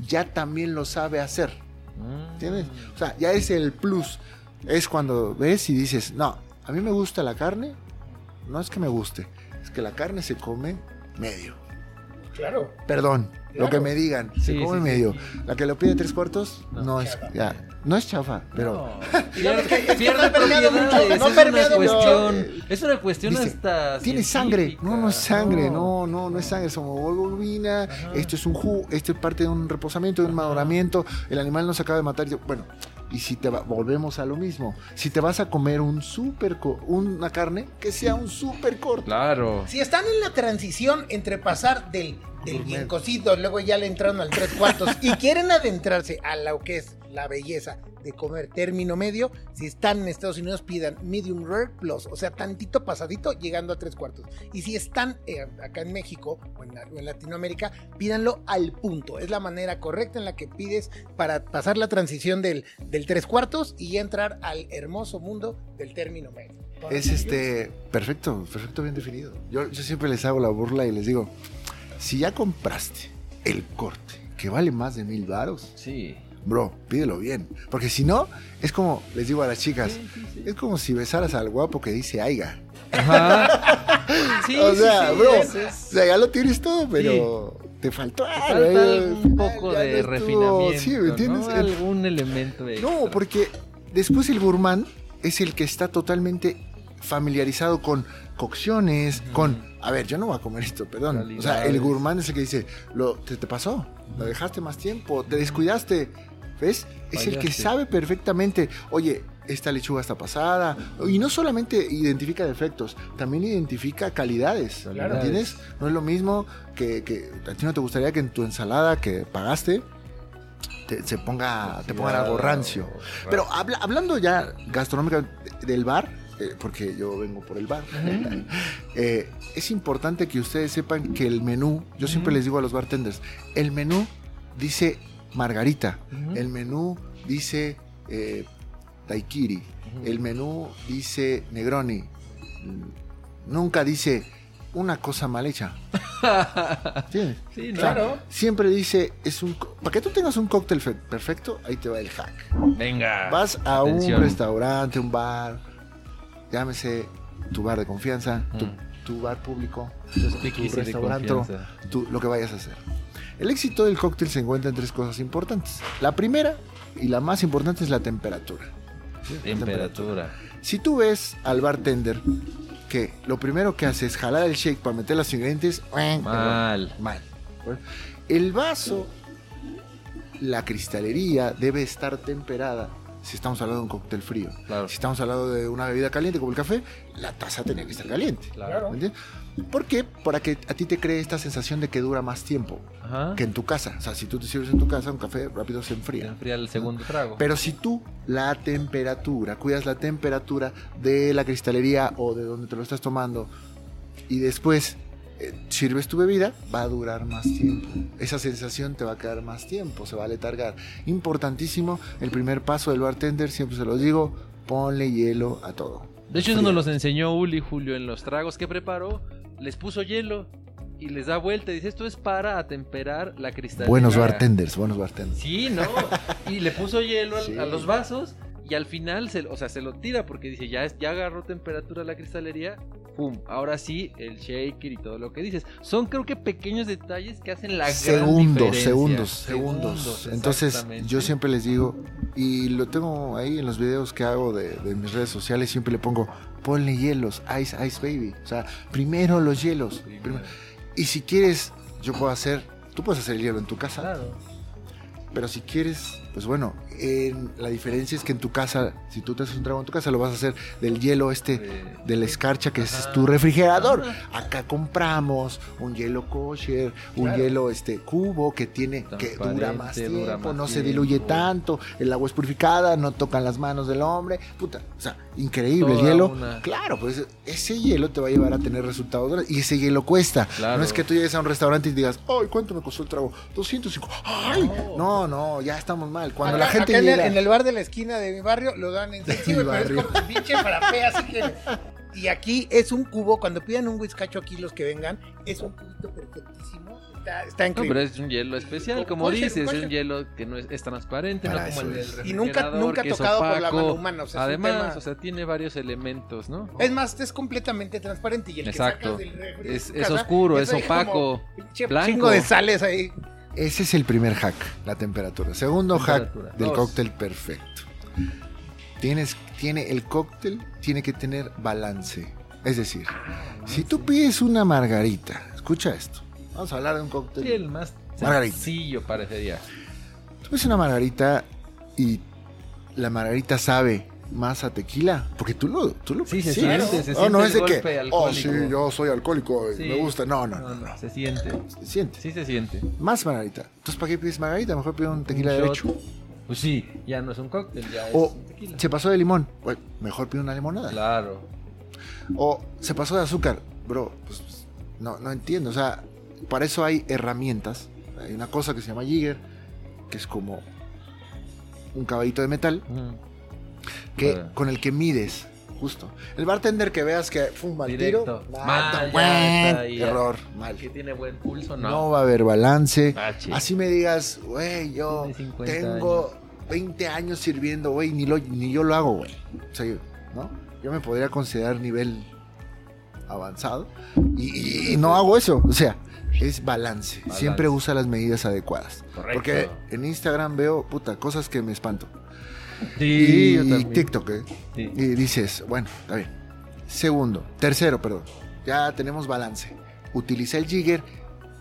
ya también lo sabe hacer. Mm. ¿Entiendes? O sea, ya es el plus. Es cuando ves y dices, no, a mí me gusta la carne, no es que me guste, es que la carne se come medio. Claro. Perdón, lo que me digan, se Sí, come sí, medio. sí. La que lo pide tres cuartos, no, No, es, chafa. ya, no es chafa, pero No, pierde, es cuestión, es una cuestión Dice, hasta tiene sangre. No, no es sangre, no, no, no es sangre, es hemoglobina, Ajá. esto es un jugo, esto es parte de un reposamiento, de un maduramiento, el animal no se acaba de matar. Bueno, y si te va- volvemos a lo mismo, si te vas a comer un super co- una carne, que sea un super corto. Claro. Si están en la transición entre pasar del, del Gourmet. bien cocido, luego ya le entraron al tres cuartos y quieren adentrarse a lo que es la belleza de comer término medio, si están en Estados Unidos pidan medium rare plus, o sea, tantito pasadito llegando a tres cuartos. Y si están eh, acá en México o en, la- o en Latinoamérica, pídanlo al punto. Es la manera correcta en la que pides para pasar la transición del, del tres cuartos y entrar al hermoso mundo del término medio. Es este, perfecto, perfecto, bien definido. Yo, yo siempre les hago la burla y les digo, si ya compraste el corte que vale más de mil varos, Sí. bro, pídelo bien. Porque si no, es como, les digo a las chicas, Sí, sí, sí. es como si besaras al guapo que dice aiga. Ajá. Sí, o sí, sea, sí, bro, es- o sea, ya lo tienes todo, pero te faltó algo, falta eh, algún poco de estuvo- refinamiento, Sí, ¿me entiendes? ¿no? Algún elemento extra. No, porque después el gourmand es el que está totalmente familiarizado con cocciones, con... A ver, yo no voy a comer esto, perdón. O sea, el gourmand es el que dice, lo, te, te pasó, lo dejaste más tiempo, te descuidaste. ¿Ves? Es el que sabe perfectamente, oye, esta lechuga está pasada. Y no solamente identifica defectos, también identifica calidades. Calidades. ¿Entiendes? No es lo mismo que, que a ti no te gustaría que en tu ensalada que pagaste te, se ponga, te pongan algo rancio. Pero habla- hablando ya gastronómica del bar, eh, porque yo vengo por el bar, eh, es importante que ustedes sepan que el menú, yo siempre les digo a los bartenders, el menú dice margarita, el menú dice eh, daiquiri, Ujú. el menú dice negroni, nunca dice una cosa mal hecha. ¿Entiendes? Sí. Claro. Siempre dice, es un... Para que tú tengas un cóctel fe- perfecto, ahí te va el hack. Venga. Vas a Atención. un restaurante, un bar, llámese tu bar de confianza, tu, Mm. tu bar público, tu restaurante, tu- lo que vayas a hacer. El éxito del cóctel se encuentra en tres cosas importantes. La primera y la más importante es la temperatura. ¿sí? La Temperatura. Si tú ves al bartender que lo primero que hace es jalar el shake para meter los ingredientes, Mal. mal. El vaso, la cristalería debe estar temperada. Si estamos hablando de un cóctel frío. Claro. Si estamos hablando de una bebida caliente como el café, la taza tiene que estar caliente. Claro. ¿me entiendes? ¿Por qué? Para que a ti te cree esta sensación de que dura más tiempo Ajá. que en tu casa. O sea, si tú te sirves en tu casa, un café rápido se Se enfría. enfría el segundo trago. Pero si tú la temperatura, cuidas la temperatura de la cristalería o de donde te lo estás tomando y después sirves tu bebida, va a durar más tiempo. Esa sensación te va a quedar más tiempo, se va a letargar. Importantísimo, el primer paso del bartender, siempre se los digo, ponle hielo a todo. De hecho, eso nos los enseñó Uli Julio en los tragos que preparó. Les puso hielo y les da vuelta. y Dice, esto es para atemperar la cristalera. Buenos bartenders, buenos bartenders. Sí, ¿no? Y le puso hielo al- Sí. a los vasos y al final, se, o sea, se lo tira porque dice, ya, es- ya agarró temperatura la cristalería. Pum, ahora sí, el shaker y todo lo que dices. Son creo que pequeños detalles que hacen la gran segundos, segundos, segundos. Entonces, yo siempre les digo, y lo tengo ahí en los videos que hago de, de mis redes sociales, siempre le pongo, ponle hielos, ice, ice baby. O sea, primero los hielos. Primero. Primero. Y si quieres, yo puedo hacer, tú puedes hacer el hielo en tu casa, Claro. pero si quieres Pues bueno, en- la diferencia es que en tu casa, si tú te haces un trago en tu casa, lo vas a hacer del hielo este, De- la escarcha, que es tu refrigerador. Acá compramos un hielo kosher, un Claro. hielo este cubo que tiene que dura más tiempo, dura más no se diluye tanto, el agua es purificada, no tocan las manos del hombre. Puta, o sea, increíble el hielo. una- Claro, pues ese hielo te va a llevar a tener resultados y ese hielo cuesta. Claro. No es que tú llegues a un restaurante y digas, ay, ¿cuánto me costó el trago? 205. Ay, no, no, ya estamos mal. Cuando la gente acá en, el, en el bar de la esquina de mi barrio lo dan en sí, güey, pero es como un pinche frappé, así que... Y aquí es un cubo, cuando pidan un whiskacho aquí los que vengan, es un cubito perfectísimo. Está, está No, increíble. pero es un hielo especial, Co- como kosher, dices, es kosher. un hielo que no es, es transparente, Para no como el del es. Y nunca- nunca que es tocado por la opaco. mano humana, o sea, es Además, o sea, tiene varios elementos, ¿no? Es más, es completamente transparente y el Exacto. que sacas del refri Es- es oscuro, es opaco, blanco. chingo de sales ahí. Ese es el primer hack, la temperatura. Segundo Temperatura. hack del Dos. cóctel perfecto. Tienes, tiene, el cóctel tiene que tener balance. Es decir, si tú pides una margarita, escucha esto. Vamos a hablar de un cóctel. El más Margarita. sencillo parecería. Tú pides una margarita y la margarita sabe más a tequila, porque tú lo, tú lo Sí, se siente, se No, no siente es de que, oh, sí, alcohólico". yo soy alcohólico y Sí. me gusta. No, no, no, No, no. no, se siente. Se siente. Sí se siente. Más margarita. Entonces, ¿para qué pides margarita? Mejor pide un tequila Un shot. derecho. Pues sí, ya no es un cóctel, ya es O tequila. se pasó de limón. Bueno, mejor pide una limonada. Claro. O se pasó de azúcar. Bro, pues no, no entiendo. O sea, para eso hay herramientas. Hay una cosa que se llama Jigger, que es como un caballito de metal, Mm. Que, Para- con el que mides. Justo. El bartender que veas que fuma al Directo. tiro. Mal, nada, ya buen ahí, error. Mal. Que tiene buen pulso, No. no. va a haber balance. Bache. Así me digas, güey, yo Tiene 50 tengo 20 años sirviendo, güey, ni, lo- ni yo lo hago, güey. O sea, yo, ¿no? Yo me podría considerar nivel avanzado y, y- y no hago eso. O sea, es balance. Balance. Siempre usa las medidas adecuadas. Correcto. Porque en Instagram veo, puta, cosas que me espanto. Sí, y, yo y. TikTok, ¿eh? Sí. Y dices, bueno, está bien. Segundo, tercero, perdón. Ya tenemos balance. Utiliza el jigger.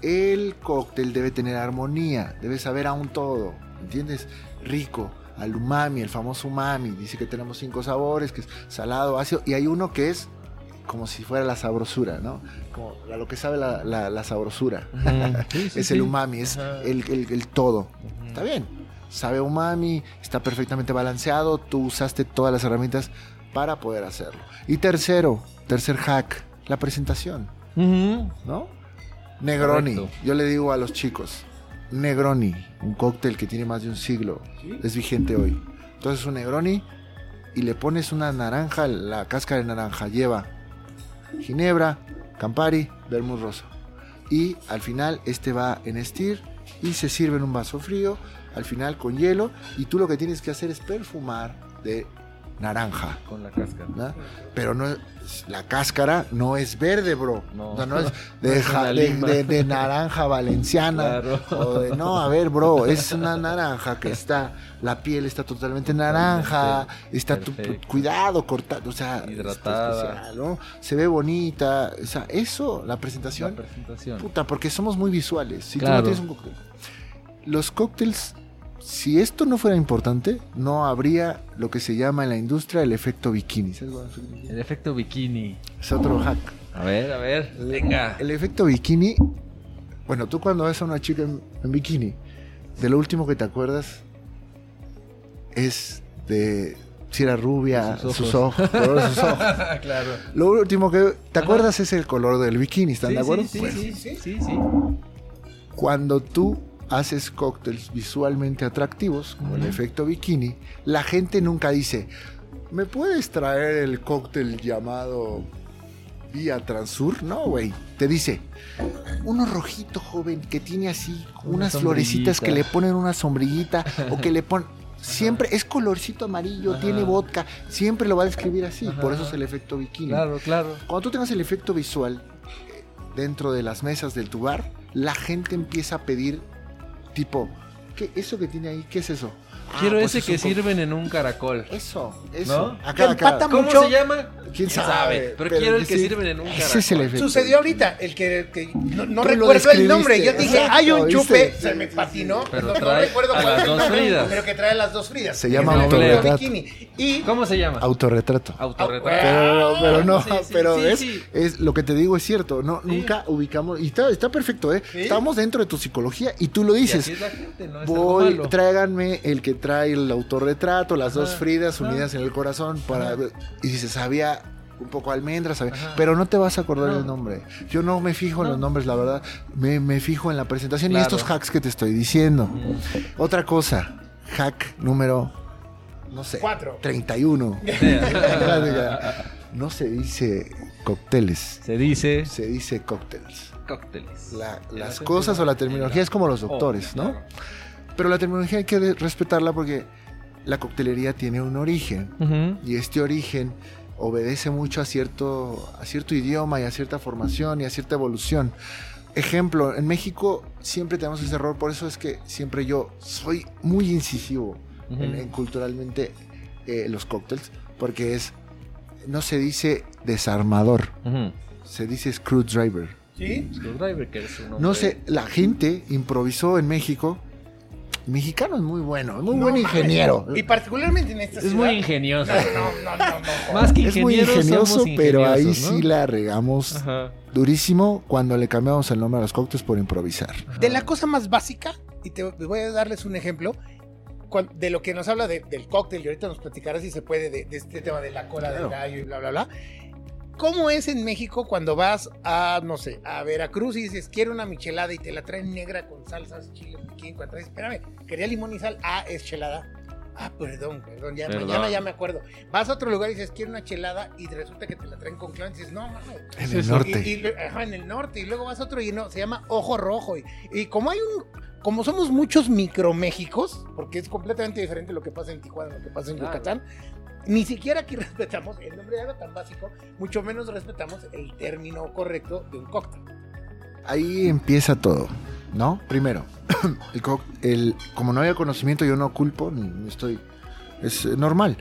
El cóctel debe tener armonía. Debe saber aún todo. ¿Entiendes? Rico. Al umami, el famoso umami. Dice que tenemos cinco sabores, que es salado, ácido. Y hay uno que es como si fuera la sabrosura, ¿no? Como a lo que sabe la, la- la sabrosura. Ujú. Sí, sí, es el umami, es el, el- el todo. Ujú. Está bien. Sabe a umami, está perfectamente balanceado. Tú usaste todas las herramientas para poder hacerlo. Y tercero, tercer hack, la presentación. ¿no? Negroni. Correcto. Yo le digo a los chicos, Negroni, un cóctel que tiene más de un siglo, es vigente hoy. Entonces un Negroni y le pones una naranja, la cáscara de naranja lleva ginebra, Campari, vermouth rosa. Y al final este va en estir y se sirve en un vaso frío, al final con hielo y tú lo que tienes que hacer es perfumar de naranja. Con la cáscara. ¿no? Pero no es- la cáscara no es verde, bro. No. O sea, no es No de, es de- de- de naranja valenciana. Claro. O de, no, a ver, bro, es una naranja que está, la piel está totalmente naranja, está tu, cuidado, cortado, o sea, Hidratada. especial, ¿no? Se ve bonita, o sea, eso, la presentación, La presentación. puta, porque somos muy visuales. Si tú Claro. no tienes un. Los cócteles, si esto no fuera importante, no habría lo que se llama en la industria el efecto bikini. ¿Sabes cuál es el efecto bikini? Es otro hack. A ver, a ver. Venga. El efecto bikini, bueno, tú cuando ves a una chica en, en bikini, de lo último que te acuerdas es de si era rubia, sus sus ojos. ojos, color de sus ojos. claro. Lo último que te Ajá. acuerdas es el color del bikini, ¿están Sí, de acuerdo? Sí, sí, sí, sí, sí. Cuando tú haces cócteles visualmente atractivos, como el efecto bikini, la gente nunca dice, ¿me puedes traer el cóctel llamado Vía Transur? No, güey. Te dice, uno rojito joven que tiene así Una unas florecitas que le ponen una sombrillita o que le ponen... Siempre es colorcito amarillo, Ajá. tiene vodka, siempre lo va a describir así, Ajá. por eso es el efecto bikini. Claro, claro. Cuando tú tengas el efecto visual eh, dentro de las mesas del tu bar, la gente empieza a pedir tipo, ¿qué eso que tiene ahí? ¿Qué es eso? Quiero pues ese es que sirven en un caracol. Eso, eso. ¿No? Que Acá, acá. empata ¿Cómo mucho. se llama? ¿Quién sabe? Pero, Pero quiero el que sí. sirven en un caracol. Ese es el efecto. Sucedió ahorita, el que, que no, no recuerdo el nombre. Yo dije, hay un chupe, ¿viste? se me patinó. Pero no, no trae recuerdo a las dos Fridas. pero que trae las dos Fridas. Se llama autorretrato. bikini. Y ¿Cómo se llama? Autorretrato. Autorretrato. Pero, pero no, Sí, sí, pero sí, ¿ves? sí. Es, lo que te digo es cierto. No, Nunca ubicamos. Y está, está perfecto, ¿eh? Estamos dentro de tu psicología y tú lo dices. no Voy, tráiganme el que trae el autorretrato, las dos Fridas ajá. unidas en el corazón para y dices, había un poco almendras, pero no te vas a acordar No. el nombre. Yo no me fijo en los nombres, la verdad. Me, me fijo en la presentación y estos hacks que te estoy diciendo. Mm. Otra cosa, hack número, no sé, Cuatro. 31. no se dice cócteles, Se dice se dice cócteles. cócteles. La- las la cosas o la terminología es como los Oh, doctores, ¿no? Pero la terminología hay que respetarla porque la coctelería tiene un origen Ujú. y este origen obedece mucho a cierto, a cierto idioma y a cierta formación y a cierta evolución. Ejemplo, en México siempre tenemos ese error, por eso es que siempre yo soy muy incisivo Ujú. en, en culturalmente eh, los cócteles, porque es, no se dice desarmador, Ujú. se dice screwdriver. ¿Sí? Screwdriver, que es un No sé, la gente improvisó en México. Mexicano es muy bueno, es muy No buen ingeniero. Y particularmente en esta Es ciudad. muy ingenioso. No, no, no, no. no. Más que Es muy ingenioso, pero ahí sí la regamos Ajá. durísimo cuando le cambiamos el nombre a los cócteles por improvisar. De la cosa más básica, y te voy a darles un ejemplo, de lo que nos habla de- del cóctel, y ahorita nos platicarás si se puede de, de este tema de la cola Claro. del gallo y bla, bla, bla. ¿Cómo es en México cuando vas a, no sé, a Veracruz y dices, quiero una michelada y te la traen negra con salsas, chile, piquín, cuando dices, espérame, quería limón y sal, ah, es chelada. Ah, perdón, perdón, ya mañana ya me acuerdo. Vas a otro lugar y dices, quiero una chelada y resulta que te la traen con clon y dices, no, mames. En el norte. Y, y lo- ajá, en el norte, y luego vas a otro y no, se llama Ojo Rojo. Y, y como hay un, como somos muchos microméxicos, porque es completamente diferente lo que pasa en Tijuana, lo que pasa en Claro. Yucatán, ni siquiera aquí respetamos el nombre de algo tan básico, mucho menos respetamos el término correcto de un cóctel. Ahí empieza todo, ¿no? Primero, el, co- el- como no había conocimiento, yo no culpo, ni, ni estoy. Es normal.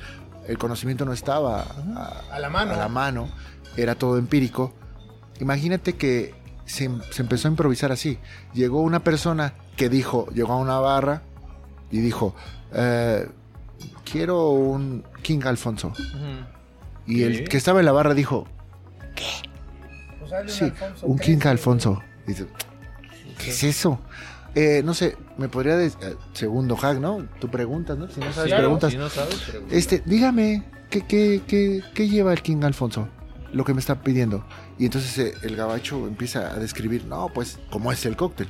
El conocimiento no estaba a, A la mano. a la mano, era todo empírico. Imagínate que se, se empezó a improvisar así. Llegó una persona que dijo, llegó a una barra y dijo, eh, quiero un King Alfonso. Y el ¿Qué? que estaba en la barra dijo, Pues dale un sí, Alfonso un. King Alfonso. Y dice, ¿qué es eso? Eh, no sé, me podría decir, segundo hack, ¿no? Tú preguntas, ¿no? Si no sabes, Claro. preguntas. Si no sabes, pregunta. Este, dígame, ¿qué, qué, qué, qué lleva el King Alfonso? Lo que me está pidiendo. Y entonces eh, el gabacho empieza a describir, no, pues, ¿cómo es el cóctel?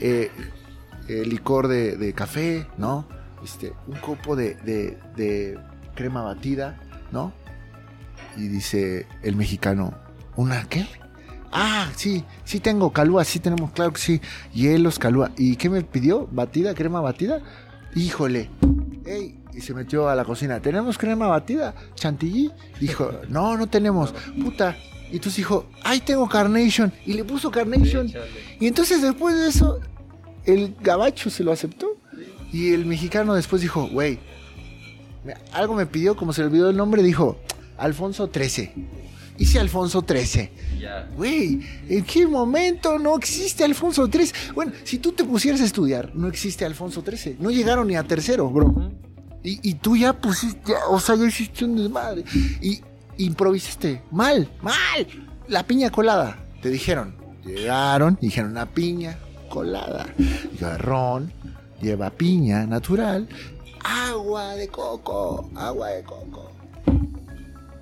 Eh, eh, licor de, de café, ¿no? Este, un copo de, de- de crema batida, ¿no? Y dice el mexicano, ¿una qué? Ah, sí, sí tengo calúa, sí tenemos, claro que sí. Hielos, calúa. ¿Y qué me pidió? ¿Batida, crema batida? Híjole. Ey, y se metió a la cocina. ¿Tenemos crema batida? ¿Chantilly? Dijo, no, no tenemos. Puta. Y entonces dijo, ay, tengo Carnation. Y le puso Carnation. Y entonces después de eso, el gabacho se lo aceptó. Y el mexicano después dijo, güey, algo me pidió, como se le olvidó el nombre, dijo, Alfonso 13. Hice Alfonso 13. Ya. Güey, ¿en qué momento no existe Alfonso 13? Bueno, si tú te pusieras a estudiar, no existe Alfonso 13. No llegaron ni a tercero, bro. Y, y tú ya pusiste, o sea, ya hiciste un desmadre. Y improvisaste. Mal, mal. La piña colada. Te dijeron. Llegaron, dijeron una piña colada. Ron, lleva piña natural. Agua de coco, agua de coco.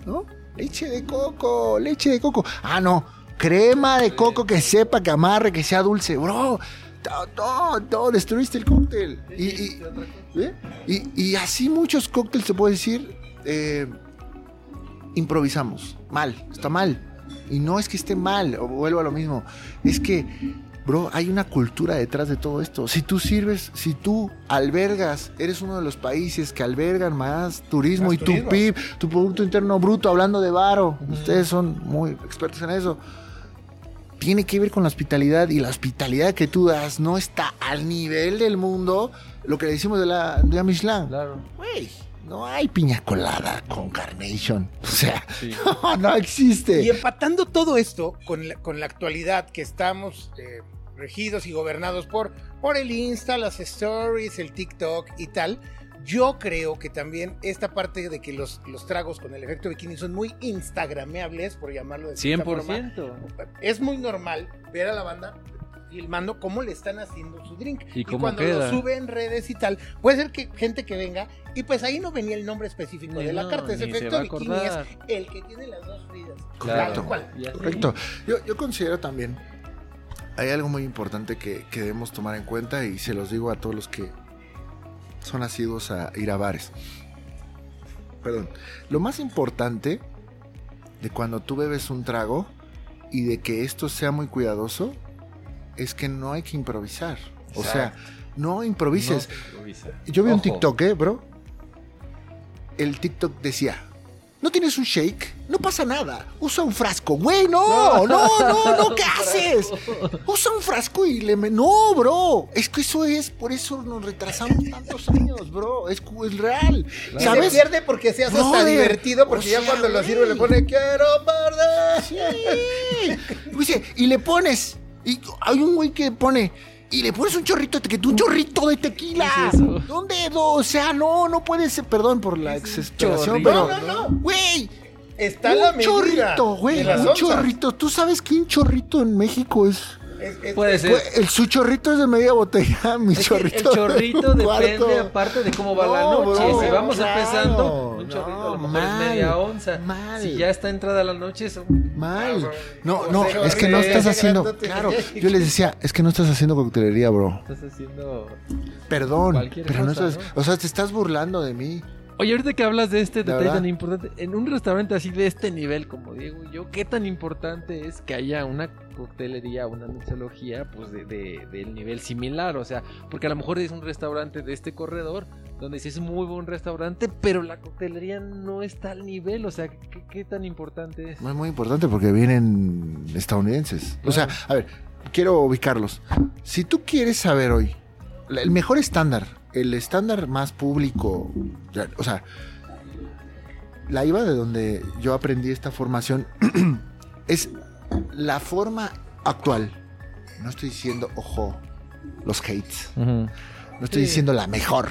¿No? Leche de coco, leche de coco. Ah, no. Crema de coco que sepa, que amarre, que sea dulce. Bro, todo, todo, todo, destruiste el cóctel. Y, y- ¿Eh? Y, y así muchos cócteles se puede decir, eh, improvisamos. Mal, está mal. Y no es que esté mal, o vuelvo a lo mismo. Es que, bro, hay una cultura detrás de todo esto. Si tú sirves, si tú albergas, eres uno de los países que albergan más turismo Más y turismo. tu PIB, tu Producto Interno Bruto, hablando de varo, ustedes son muy expertos en eso. tiene que ver con la hospitalidad y la hospitalidad que tú das no está al nivel del mundo, lo que le decimos de la, de la Michelin. Claro. Güey, no hay piña colada con carnation. O sea, Sí. no, no existe. Y empatando todo esto con la, con la actualidad que estamos eh, regidos y gobernados por, por el Insta, las stories, el TikTok y tal, yo creo que también esta parte de que los, los tragos con el efecto bikini son muy instagrameables, por llamarlo de cierta forma, 100%. es muy normal ver a la banda filmando cómo le están haciendo su drink. Y cómo cuando queda. lo sube en redes y tal, puede ser que gente que venga, y pues ahí no venía el nombre específico Ni de la no, carta. Ese efecto bikini es el que tiene las dos Fridas. Correcto. Correcto. Yo, yo considero también, hay algo muy importante que, que debemos tomar en cuenta y se los digo a todos los que son asiduos a ir a bares. Perdón. Lo más importante de cuando tú bebes un trago y de que esto sea muy cuidadoso es que no hay que improvisar. O sea, no improvises. No se improvisa. Yo vi un. TikTok, ¿eh, bro? El TikTok decía, ¿no tienes un shake? No pasa nada. Usa un frasco. Güey, no, no, no, no, ¿qué haces? Usa un frasco y le... me- No, bro. Es que eso es, por eso nos retrasamos tantos años, bro. Es, es real. ¿Sabes? se pierde porque se hace hasta Brother, divertido, porque o ya cuando lo sirve le pone quiero perder. Sí. Y le pones... Y hay un güey que pone... Y le pones un chorrito, de te- un chorrito de tequila. ¿Qué es? ¿Dónde? O sea, no, no puede ser. Perdón por la exasperación, chorrito? pero. No, no, no. Güey, Está la un medida chorrito, güey, un onzas. chorrito. ¿Tú sabes que un chorrito en México es? Es- es- Puede es- ser. El, su chorrito es de media botella, mi Es chorrito. el chorrito de depende cuarto. aparte de cómo va la No, noche. bro, si vamos claro, empezando, un chorrito no, a lo mejor mal, es media onza. mal. Si ya está entrada la noche, son Mal. No, no, es que no estás haciendo. Claro, yo les decía, es que no estás haciendo coctelería, bro. estás haciendo. Perdón, pero no estás. ¿no? O sea, te estás burlando de mí. Oye, ahorita que hablas de este ¿De detalle tan importante, en un restaurante así de este nivel como Diego y yo, ¿qué tan importante es que haya una coctelería, una mixología, pues de, de- del nivel similar? O sea, porque a lo mejor es un restaurante de este corredor, donde sí es muy buen restaurante, pero la coctelería no está al nivel, o sea, ¿qué, qué tan importante es? No es muy importante porque vienen estadounidenses. O sea, a ver, quiero ubicarlos. Si tú quieres saber hoy el mejor estándar, el estándar más público, o sea, la IVA de donde yo aprendí esta formación es la forma actual. No estoy diciendo, ojo, los hates. No estoy Sí. diciendo la mejor.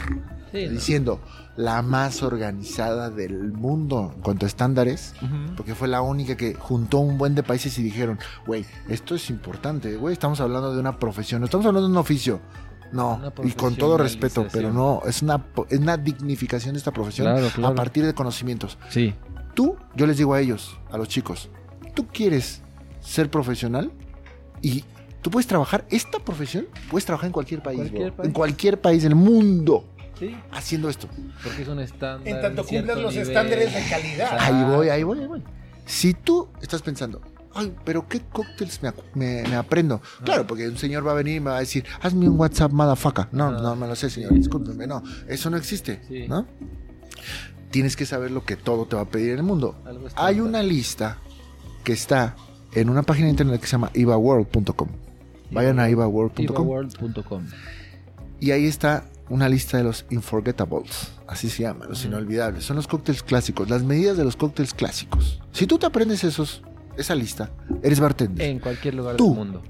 Sí, Estoy ¿no? diciendo la más organizada del mundo en cuanto a estándares. Porque fue la única que juntó un buen de países y dijeron, güey, esto es importante, güey, estamos hablando de una profesión, no estamos hablando de un oficio. No, y con todo respeto, pero no, es una, es una dignificación de esta profesión Claro, claro. a partir de conocimientos. Sí. Tú, yo les digo a ellos, a los chicos, tú quieres ser profesional y tú puedes trabajar esta profesión, puedes trabajar en cualquier país, Cualquier bro, país. en cualquier país del mundo Sí, haciendo esto. porque es un estándar. En tanto cumplan los nivel. estándares de calidad. Exacto. Ahí voy, ahí voy, ahí voy. Si tú estás pensando, ay, pero ¿qué cócteles me, me- me aprendo? Claro, porque un señor va a venir y me va a decir, hazme un WhatsApp, motherfucker. No, Ah. no me lo sé, señor, Sí. discúlpeme, no, eso no existe, Sí. ¿no? Tienes que saber lo que todo te va a pedir en el mundo. Hay una lista que está en una página de internet que se llama ivaworld.com. Vayan a ivaworld.com y ahí está una lista de los Unforgettables, así se llama, los inolvidables. Son los cócteles clásicos, las medidas de los cócteles clásicos. Si tú te aprendes esos, esa lista, eres bartender. En cualquier lugar Tú. del mundo.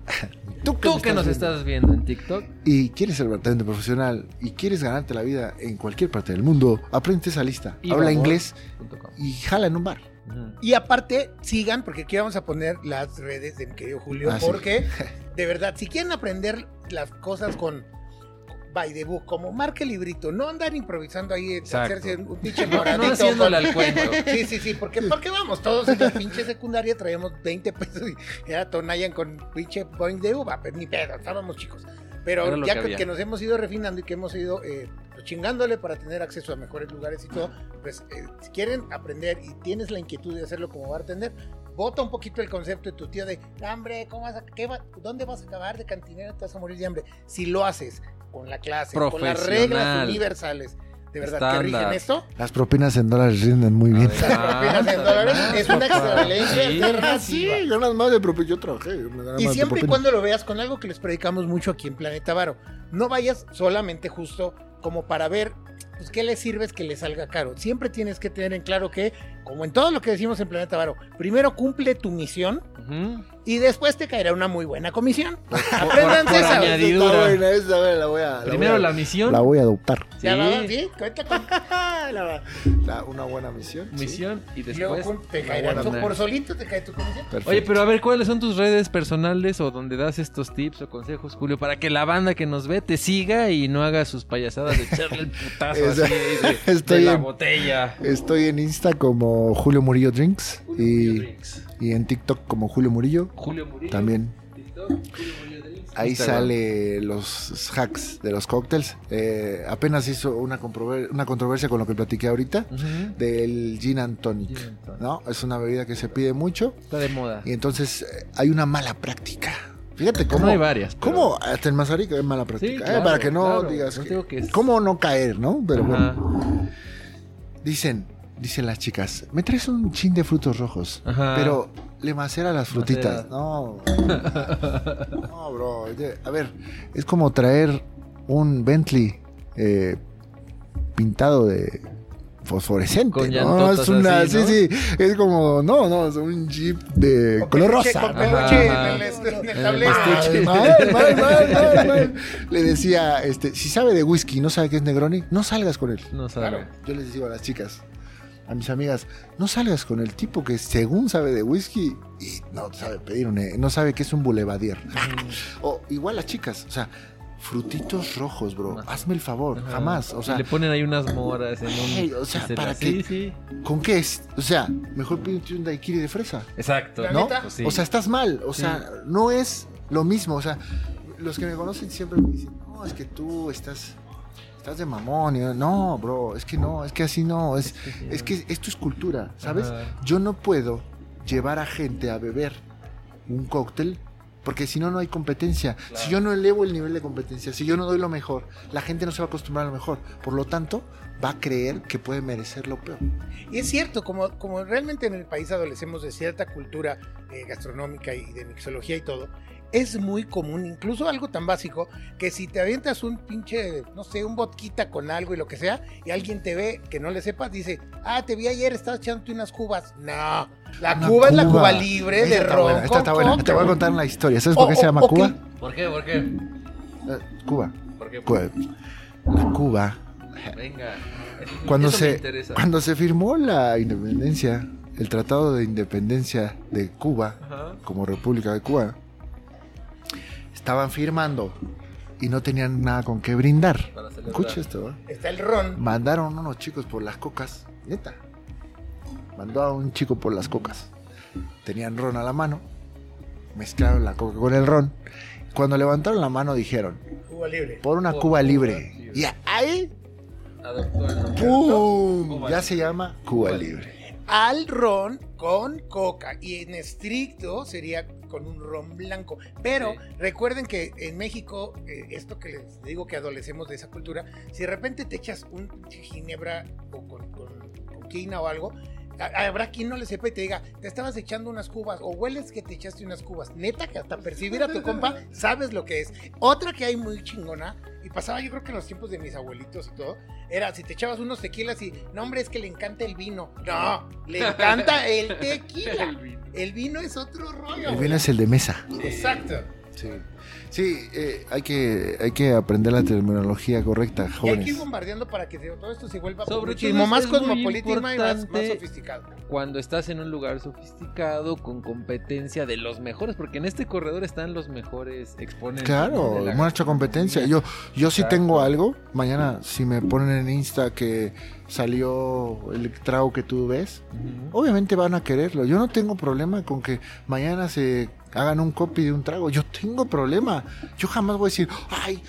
tú Tú que nos viendo estás viendo en TikTok, y quieres ser bartender profesional y quieres ganarte la vida en cualquier parte del mundo, aprende esa lista. Habla inglés y jala en un bar. Ujú. Y aparte, sigan, porque aquí vamos a poner las redes de mi querido Julio, Ah, sí. porque de verdad, si quieren aprender las cosas con by the book, como marca el librito, no andar improvisando ahí, Exacto. hacerse un pinche No, no moradito. haciéndole al cuento. Sí, sí, sí, porque, porque vamos, todos en la pinche secundaria traíamos 20 pesos y era Tonayan con pinche boing de uva, pero ni pedo, estábamos chicos. Pero ya que que, nos hemos ido refinando y que hemos ido eh, pues, chingándole para tener acceso a mejores lugares y todo, pues eh, si quieren aprender y tienes la inquietud de hacerlo como bartender, bota un poquito el concepto de tu tío de, hambre, ¿cómo vas a, qué va- ¿dónde vas a acabar de cantinero? Te vas a morir de hambre. Si lo haces con la clase, con las reglas universales de verdad, que rigen esto. Las propinas en dólares rinden muy bien. Las propinas en dólares es una Sí. alternativa. ganas más de propina. Yo trabajé. Y siempre y cuando lo veas con algo que les predicamos mucho aquí en Planeta Varo. No vayas solamente justo como para ver pues, qué le sirves que le salga caro. Siempre tienes que tener en claro que, como en todo lo que decimos en Planeta Varo, primero cumple tu misión y después te caerá una muy buena comisión. por esa. buena, esa, a ver, la voy a. la Primero voy a- la misión. La voy a adoptar. Ya Sí. va, ¿sí? Cuenta con- La- la- una buena misión. Misión y después. te caerá por solito, te cae tu comisión. Perfecto. Oye, pero a ver, ¿cuáles son tus redes personales o donde das estos tips o consejos, Julio, para que la banda que nos ve te siga y no haga sus payasadas de echarle el putazo así de, de Estoy la en- botella? Estoy en Insta como Julio Murillo Drinks y, Drinks. y en TikTok como Julio Murillo. Julio Murillo. También. TikTok, Julio Murillo Drinks. Ahí Instagram. sale los hacks de los cócteles. Eh, apenas hizo una, una controversia con lo que platiqué ahorita Ujú. del gin and tonic. Gin and tonic. ¿no? Es una bebida que se pide mucho Está de moda. y entonces eh, hay una mala práctica. Fíjate cómo hay varias. pero- ¿Cómo? Hasta en Mazarica es mala práctica. Sí, eh, para que no claro. digas No que- que es- ¿Cómo no caer, no? Pero Ajá. bueno. Dicen, dicen las chicas, me traes un chin de frutos rojos, Ajá. pero le macera las frutitas. Macera. No. No, bro. A ver, es como traer un Bentley eh, pintado de fosforescente. Con ¿no? Es una, así, ¿no? sí, sí, es como, no, no, es un jeep de color peluche, rosa. Con ¿no? peluche Ajá. en el, est- en el En el tablero. estuche. Ay, mal, mal, mal, mal, mal. Le decía, este, si sabe de whisky y no sabe qué es Negroni, no salgas con él. No sabe. Claro. Yo les digo a las chicas, a mis amigas, no salgas con el tipo que según sabe de whisky y no sabe pedir un, no sabe qué es un boulevadier. o igual las chicas, o sea, frutitos rojos, bro. Ajá. Hazme el favor, Ajá. jamás. O Y sea, le ponen ahí unas moras en un. O sea, ¿para qué? Sí, sí. ¿con qué es? O sea, mejor pide un daiquiri de fresa. Exacto. ¿La ¿no? neta? Pues sí. O sea, estás mal. O Sí. sea, no es lo mismo. O sea, los que me conocen siempre me dicen, no, es que tú estás, estás de mamón. Y yo, no, bro, es que no, es que así no. Es, es que esto es cultura, ¿sabes? Ajá. Yo no puedo llevar a gente a beber un cóctel. Porque si no, no hay competencia. Si yo no elevo el nivel de competencia, si yo no doy lo mejor, la gente no se va a acostumbrar a lo mejor. Por lo tanto, va a creer que puede merecer lo peor. Y es cierto, como, como realmente en el país adolecemos de cierta cultura eh, gastronómica y de mixología y todo, es muy común, incluso algo tan básico, que si te avientas un pinche, no sé, un vodquita con algo y lo que sea, y alguien te ve que no le sepas, dice, ah, te vi ayer, estabas echándote unas cubas. No, la Cuba es la Cuba. Cuba libre de está ron. buena, esta con está buena. Te voy a contar una historia. ¿Sabes O- por qué se llama Cuba? ¿Por qué? ¿Por qué? Eh, Cuba. ¿Por qué? Cu- La Cuba. Venga. Cuando se, interesa. cuando se firmó la independencia, el Tratado de Independencia de Cuba, Ajá. como República de Cuba, estaban firmando y no tenían nada con qué brindar. Escucha esto, ¿eh? Está el ron. Mandaron unos chicos por las cocas, neta. Mandó a un chico por las cocas. Tenían ron a la mano, mezclaron la coca con el ron. Cuando levantaron la mano dijeron, Cuba libre. por una Por Cuba Cuba libre. libre. Y ahí, Adoptó el. ¡pum! Cuba Ya libre. se llama Cuba Cuba libre. al ron con coca y en estricto sería con un ron blanco. Pero Sí. recuerden que en México, eh, esto que les digo que adolecemos de esa cultura, si de repente te echas un ginebra o con, con, con quina o algo, habrá quien no le sepa y te diga, te estabas echando unas cubas o hueles que te echaste unas cubas. Neta que hasta percibir a tu compa sabes lo que es. Otra que hay muy chingona, y pasaba yo creo que en los tiempos de mis abuelitos y todo, era si te echabas unos tequilas y, no hombre, es que le encanta el vino. No, le encanta el tequila. El vino. El vino es otro rollo. El vino es el de mesa. Exacto. Sí, sí eh, hay, que, hay que aprender la terminología correcta, Y hay que jóvenes. ir bombardeando para que todo esto se vuelva Sobre todo más es cosmopolita y más, más sofisticado. Cuando estás en un lugar sofisticado, con competencia de los mejores, porque en este corredor están los mejores exponentes. ¿no? Claro, mucha competencia. Yo, yo si Exacto. tengo algo, mañana si me ponen en Insta que salió el trago que tú ves, Ujú. obviamente van a quererlo. Yo no tengo problema con que mañana se hagan un copy de un trago. Yo tengo problema. Yo jamás voy a decir, ay,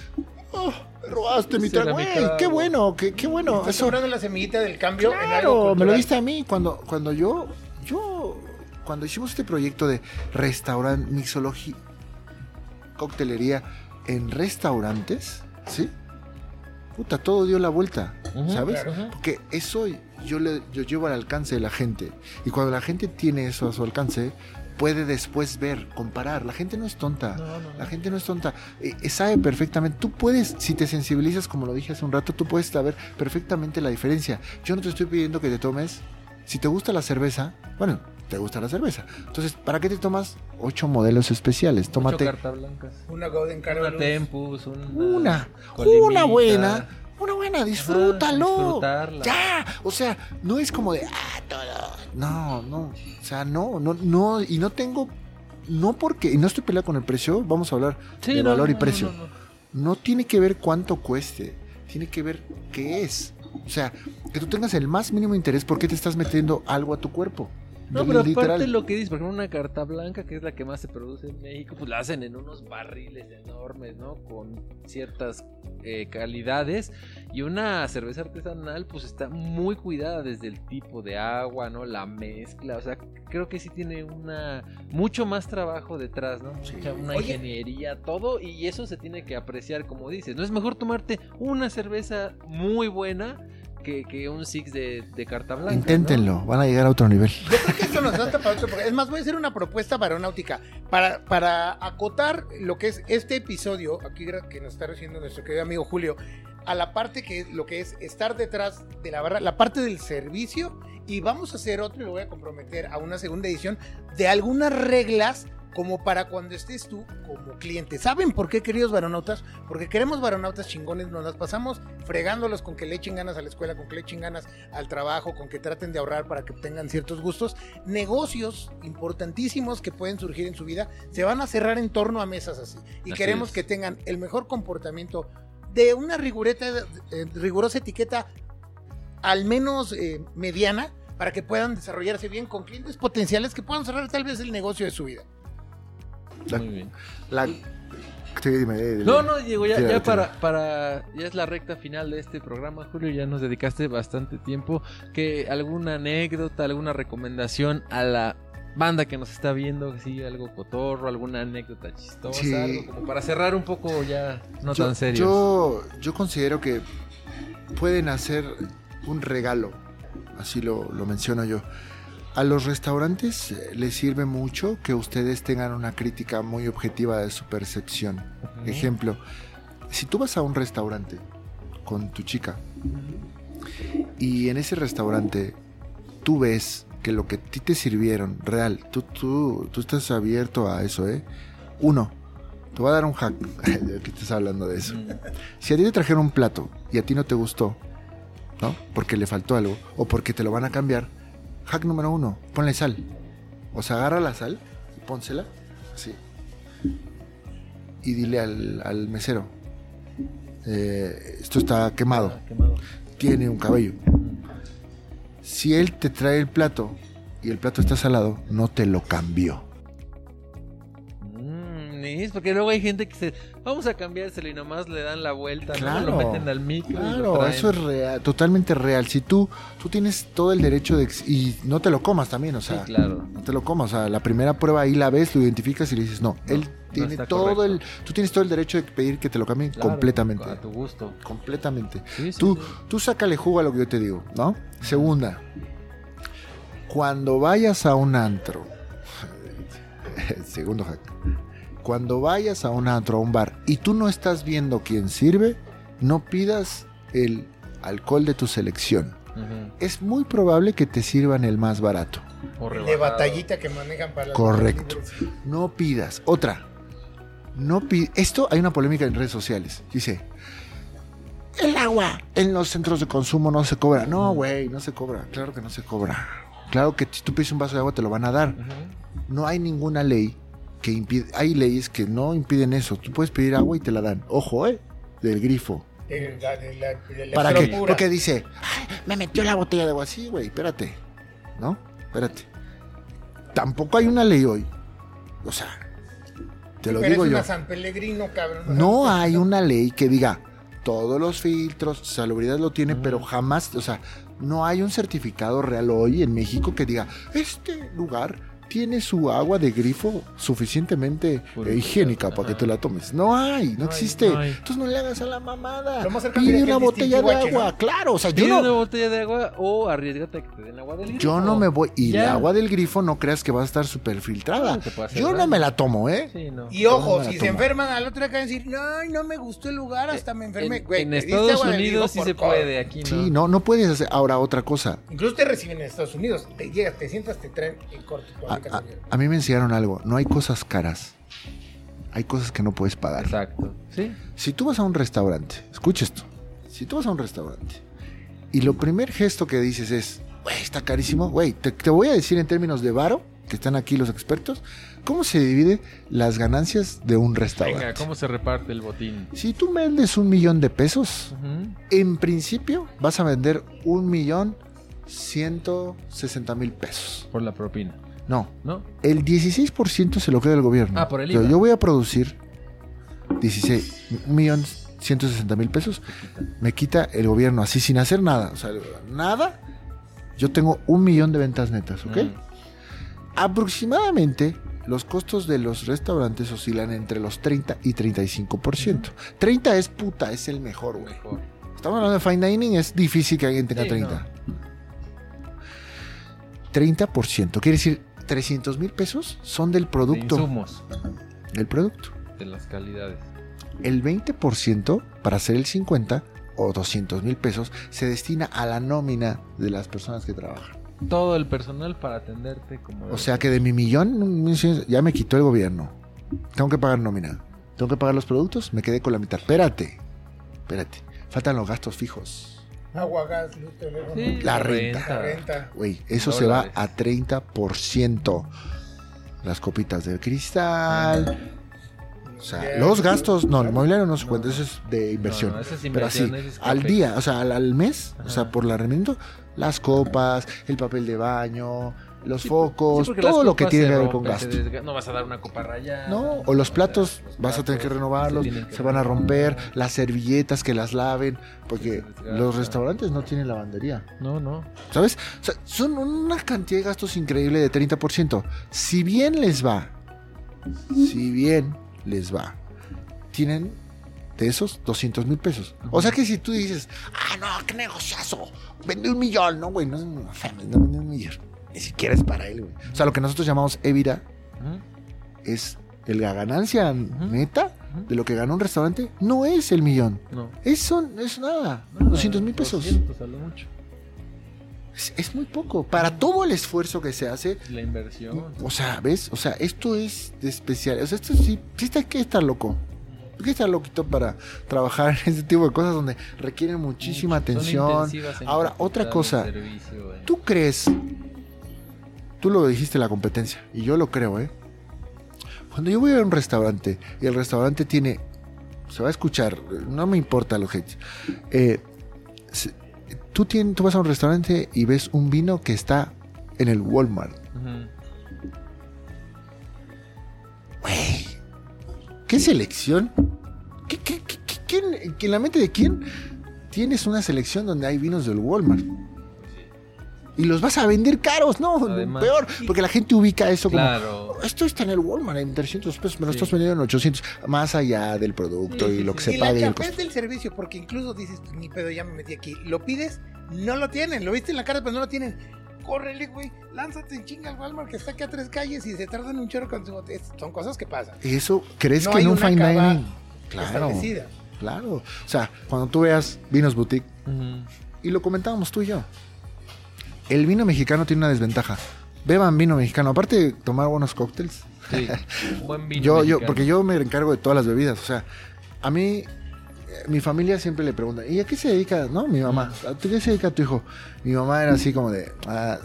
oh, robaste mi trago. mi Ey, trago". qué bueno, qué, qué bueno. Estás Eso, la semillita del cambio en algo Claro, me lo diste a mí cuando, cuando yo, yo, cuando hicimos este proyecto de restaurante, mixología, coctelería en restaurantes, ¿sí? puta, todo dio la vuelta, ¿sabes? claro. Porque eso yo, le, yo llevo al alcance de la gente. Y cuando la gente tiene eso a su alcance, puede después ver, comparar. La gente no es tonta. No, no, no. La gente no es tonta. Eh, eh, sabe perfectamente. Tú puedes, si te sensibilizas, como lo dije hace un rato, tú puedes saber perfectamente la diferencia. Yo no te estoy pidiendo que te tomes. Si te gusta la cerveza, bueno, te gusta la cerveza. Entonces, ¿para qué te tomas ocho modelos especiales? Ocho Tómate cartas blancas. Una Golden Una Carolus. Tempus, una, una, una buena, una buena, disfrútalo. disfrutarla. Ya, o sea, no es como de, ah, todo. No, no, o sea, no, no, no, y no tengo, no porque, y no estoy peleado con el precio, vamos a hablar Sí, de no, valor y no, precio. No tiene que ver cuánto cueste, tiene que ver qué es. O sea, que tú tengas el más mínimo interés, ¿por qué te estás metiendo algo a tu cuerpo? No, pero Literal. aparte lo que dices, por ejemplo, una carta blanca, que es la que más se produce en México, pues la hacen en unos barriles enormes, ¿no? Con ciertas eh, calidades. Y una cerveza artesanal, pues está muy cuidada desde el tipo de agua, ¿no? La mezcla, o sea, creo que sí tiene una mucho más trabajo detrás, ¿no? Mucha- una Oye. ingeniería, todo, y eso se tiene que apreciar, como dices. No es mejor tomarte una cerveza muy buena que, que un six de, de carta blanca. ¿no? Inténtenlo, van a llegar a otro nivel. Yo creo que esto nos da para otro. Es más, voy a hacer una propuesta para aeronáutica. Para, para acotar lo que es este episodio, aquí que nos está recibiendo nuestro querido amigo Julio, a la parte que es lo que es estar detrás de la barra, la parte del servicio. Y vamos a hacer otro, y lo voy a comprometer a una segunda edición, de algunas reglas como para cuando estés tú como cliente. ¿Saben por qué, queridos varonautas? Porque queremos varonautas chingones, nos las pasamos fregándolos con que le echen ganas a la escuela, con que le echen ganas al trabajo, con que traten de ahorrar para que tengan ciertos gustos. Negocios importantísimos que pueden surgir en su vida se van a cerrar en torno a mesas así. Y Así queremos es. que tengan el mejor comportamiento de una rigureta, eh, rigurosa etiqueta al menos eh, mediana para que puedan desarrollarse bien con clientes potenciales que puedan cerrar tal vez el negocio de su vida. Muy bien. La... Sí, dime, dime. No, no, Diego, ya, ya para, para. Ya es la recta final de este programa, Julio. Ya nos dedicaste bastante tiempo. que ¿Alguna anécdota, alguna recomendación a la banda que nos está viendo? Sí, algo cotorro, alguna anécdota chistosa, Sí. algo como para cerrar un poco ya no yo, tan serio. Yo, yo considero que pueden hacer un regalo, así lo, lo menciono yo. A los restaurantes eh, les sirve mucho que ustedes tengan una crítica muy objetiva de su percepción. Ejemplo, si tú vas a un restaurante con tu chica y en ese restaurante tú ves que lo que a ti te sirvieron, real, tú, tú, tú estás abierto a eso, ¿eh? Uno, te voy a dar un hack, que estás hablando de eso. Si a ti te trajeron un plato y a ti no te gustó, ¿no? Porque le faltó algo o porque te lo van a cambiar, hack número uno, ponle sal. O sea, agarra la sal y pónsela, así. Y dile al, al mesero, eh, esto está quemado, Ah, quemado. tiene un cabello. Si él te trae el plato y el plato está salado, no te lo cambió. Es porque luego hay gente que se. Vamos a cambiárselo y nomás le dan la vuelta, ¿no? Claro. Lo meten al lo Claro, eso es real, totalmente real. Si tú, tú tienes todo el derecho de... Y no te lo comas también, o Sí, sea, claro. no te lo comas. O sea, la primera prueba ahí la ves, lo identificas y le dices, no, él tiene todo correcto. el... Tú tienes todo el derecho de pedir que te lo cambien Claro, completamente. A tu gusto. Completamente. Sí, sí, Tú, sí. tú sácale jugo a lo que yo te digo, ¿no? Segunda, cuando vayas a un antro, segundo hack, cuando vayas a un antro, a un bar, y tú no estás viendo quién sirve, no pidas el alcohol de tu selección. Es muy probable que te sirvan el más barato. De batallita que manejan para Correcto. No pidas. Otra. No pi- Esto hay una polémica en redes sociales. Dice, el agua en los centros de consumo no se cobra. No, güey, no se cobra. Claro que no se cobra. Claro que si tú pides un vaso de agua te lo van a dar. No hay ninguna ley que impide. Hay leyes que no impiden eso. Tú puedes pedir agua y te la dan. Ojo, eh. Del grifo. De la- de la- de la ¿Para qué? Porque dice, "Ay, me metió la botella de agua así, güey. Espérate. ¿No? Espérate. Tampoco hay una ley hoy. O sea, te lo Pero digo es yo. una San Pellegrino, cabrón. No hay una ley que diga todos los filtros, salubridad lo tiene, Mm. pero jamás, o sea, no hay un certificado real hoy en México que diga este lugar tiene su agua de grifo suficientemente Puro- eh, higiénica para que te la tomes. No hay, no, No hay, existe. no hay. Entonces no le hagas a la mamada. Pide una el botella de agua, ¿no? claro. O sea, yo Pide una no, botella de agua o arriesgate a que te den agua del grifo. yo no me voy. Y el Ya. agua del grifo no creas que va a estar súper filtrada. Yo no me la tomo, ¿eh? Sí, no. Y ojo, Yo si se enferman al otro día de decir, no, ay, no me gustó el lugar, hasta me enfermé. En, Güey, en pediste Estados Unidos sí se puede, aquí no. Sí, no, no puedes hacer. Ahora, otra cosa. Incluso te reciben en Estados Unidos. Te llegas, te sientas, te traen en corto. A, aplicación. a- a mí me enseñaron algo. No hay cosas caras. Hay cosas que no puedes pagar. Exacto. Sí. Si tú vas a un restaurante, escucha esto. Si tú vas a un restaurante y lo primer gesto que dices es, güey, está carísimo, güey, te, te voy a decir en términos de varo, que están aquí los expertos, cómo se divide las ganancias de un restaurante. Venga, ¿cómo se reparte el botín? Si tú vendes un millón de pesos, en principio vas a vender un millón ciento sesenta mil pesos. Por la propina, No, ¿no? el 16% se lo queda el gobierno. Ah, por el IVA. Yo voy a producir 16, un millón 160 mil pesos. Me quita el gobierno así sin hacer nada. O sea, nada. Yo tengo un millón de ventas netas, ¿ok? Mm. Aproximadamente los costos de los restaurantes oscilan entre los 30 y 35%. 30 es puta, es el mejor, güey. Estamos hablando de fine dining, es difícil que alguien tenga Sí, 30. 30%, quiere decir 300 mil pesos son del De producto. insumos, Del producto. de las calidades. El 20% para hacer el 50 o 200 mil pesos se destina a la nómina de las personas que trabajan. Todo el personal para atenderte como... O sea que de mi millón ya me quitó el gobierno. Tengo que pagar nómina. Tengo que pagar los productos, me quedé con la mitad. Espérate, espérate. Faltan los gastos fijos. Agua, gas, luz, teléfono. Sí, La renta. La renta. Güey, eso se va a 30%. Las copitas de cristal. O sea, los gastos, no, el mobiliario no se cuenta, eso es de inversión. No, es Pero así, es al día, o sea, al, al mes, o sea, por el arrendamiento, las copas, el papel de baño, los Sí, focos, sí, todo lo que tiene que ver con gasto. No vas a dar una copa rayada. No, o los platos los vas a tener que renovarlos, se van a romper, las servilletas que las laven, porque los restaurantes no tienen lavandería. No, no. ¿Sabes? O sea, son una cantidad de gastos increíble de 30%. Si bien les va, si bien les va, tienen de esos 200 mil pesos. O sea que si tú dices, ah, no, qué negociazo, vende un millón, no, güey, no, no, no vende un millón. Ni siquiera es para él, güey. O sea, lo que nosotros llamamos Evira es el- la ganancia neta de lo que gana un restaurante, no es el millón. No. Eso es nada, Nada, 200 mil pesos. 200 a lo mucho. Es, es muy poco. Para todo el esfuerzo que se hace, La inversión. O sea, ¿ves? O sea, esto es de especial. O sea, esto sí, sí está, hay que estar loco. Hay que estar loquito para trabajar en este tipo de cosas donde requieren muchísima Son atención. Ahora, otra cosa. servicio, eh. ¿Tú crees? Tú lo dijiste la competencia, y yo lo creo, ¿eh? Cuando yo voy a un restaurante y el restaurante tiene. Se va a escuchar, no me importa los hate. Eh, tú, tien- tú vas a un restaurante y ves un vino que está en el Walmart. Güey, ¿qué selección? ¿Qué, qué, qué- qué- quién- que en la mente de quién tienes una selección donde hay vinos del Walmart? Y los vas a vender caros, no, Además. peor, porque la gente ubica eso como, Claro. esto está en el Walmart en 300 pesos, me lo Sí. estás vendiendo en 800, más allá del producto Sí, y sí, lo sí. que se y pague. y la el del servicio, porque incluso dices, "Pues, ni pedo, ya me metí aquí. Lo pides, no lo tienen. Lo viste en la cara, pero no lo tienen. Córrele, güey. Lánzate en chinga al Walmart que está aquí a tres calles y se tardan un chorro con su botella. Son cosas que pasan. ¿Eso crees No que hay en un una fine dining? Claro, Establecida. claro. O sea, cuando tú veas vinos boutique, y lo comentábamos tú y yo. El vino mexicano tiene una desventaja. Beban vino mexicano. Aparte de tomar buenos cócteles. Sí. Un buen vino. Yo, yo, mexicano. porque yo me encargo de todas las bebidas. O sea, a mí, eh, mi familia siempre le pregunta, ¿y a qué se dedica? No, mi mamá. ¿A qué se dedica tu hijo? Mi mamá era así como de, "Ah,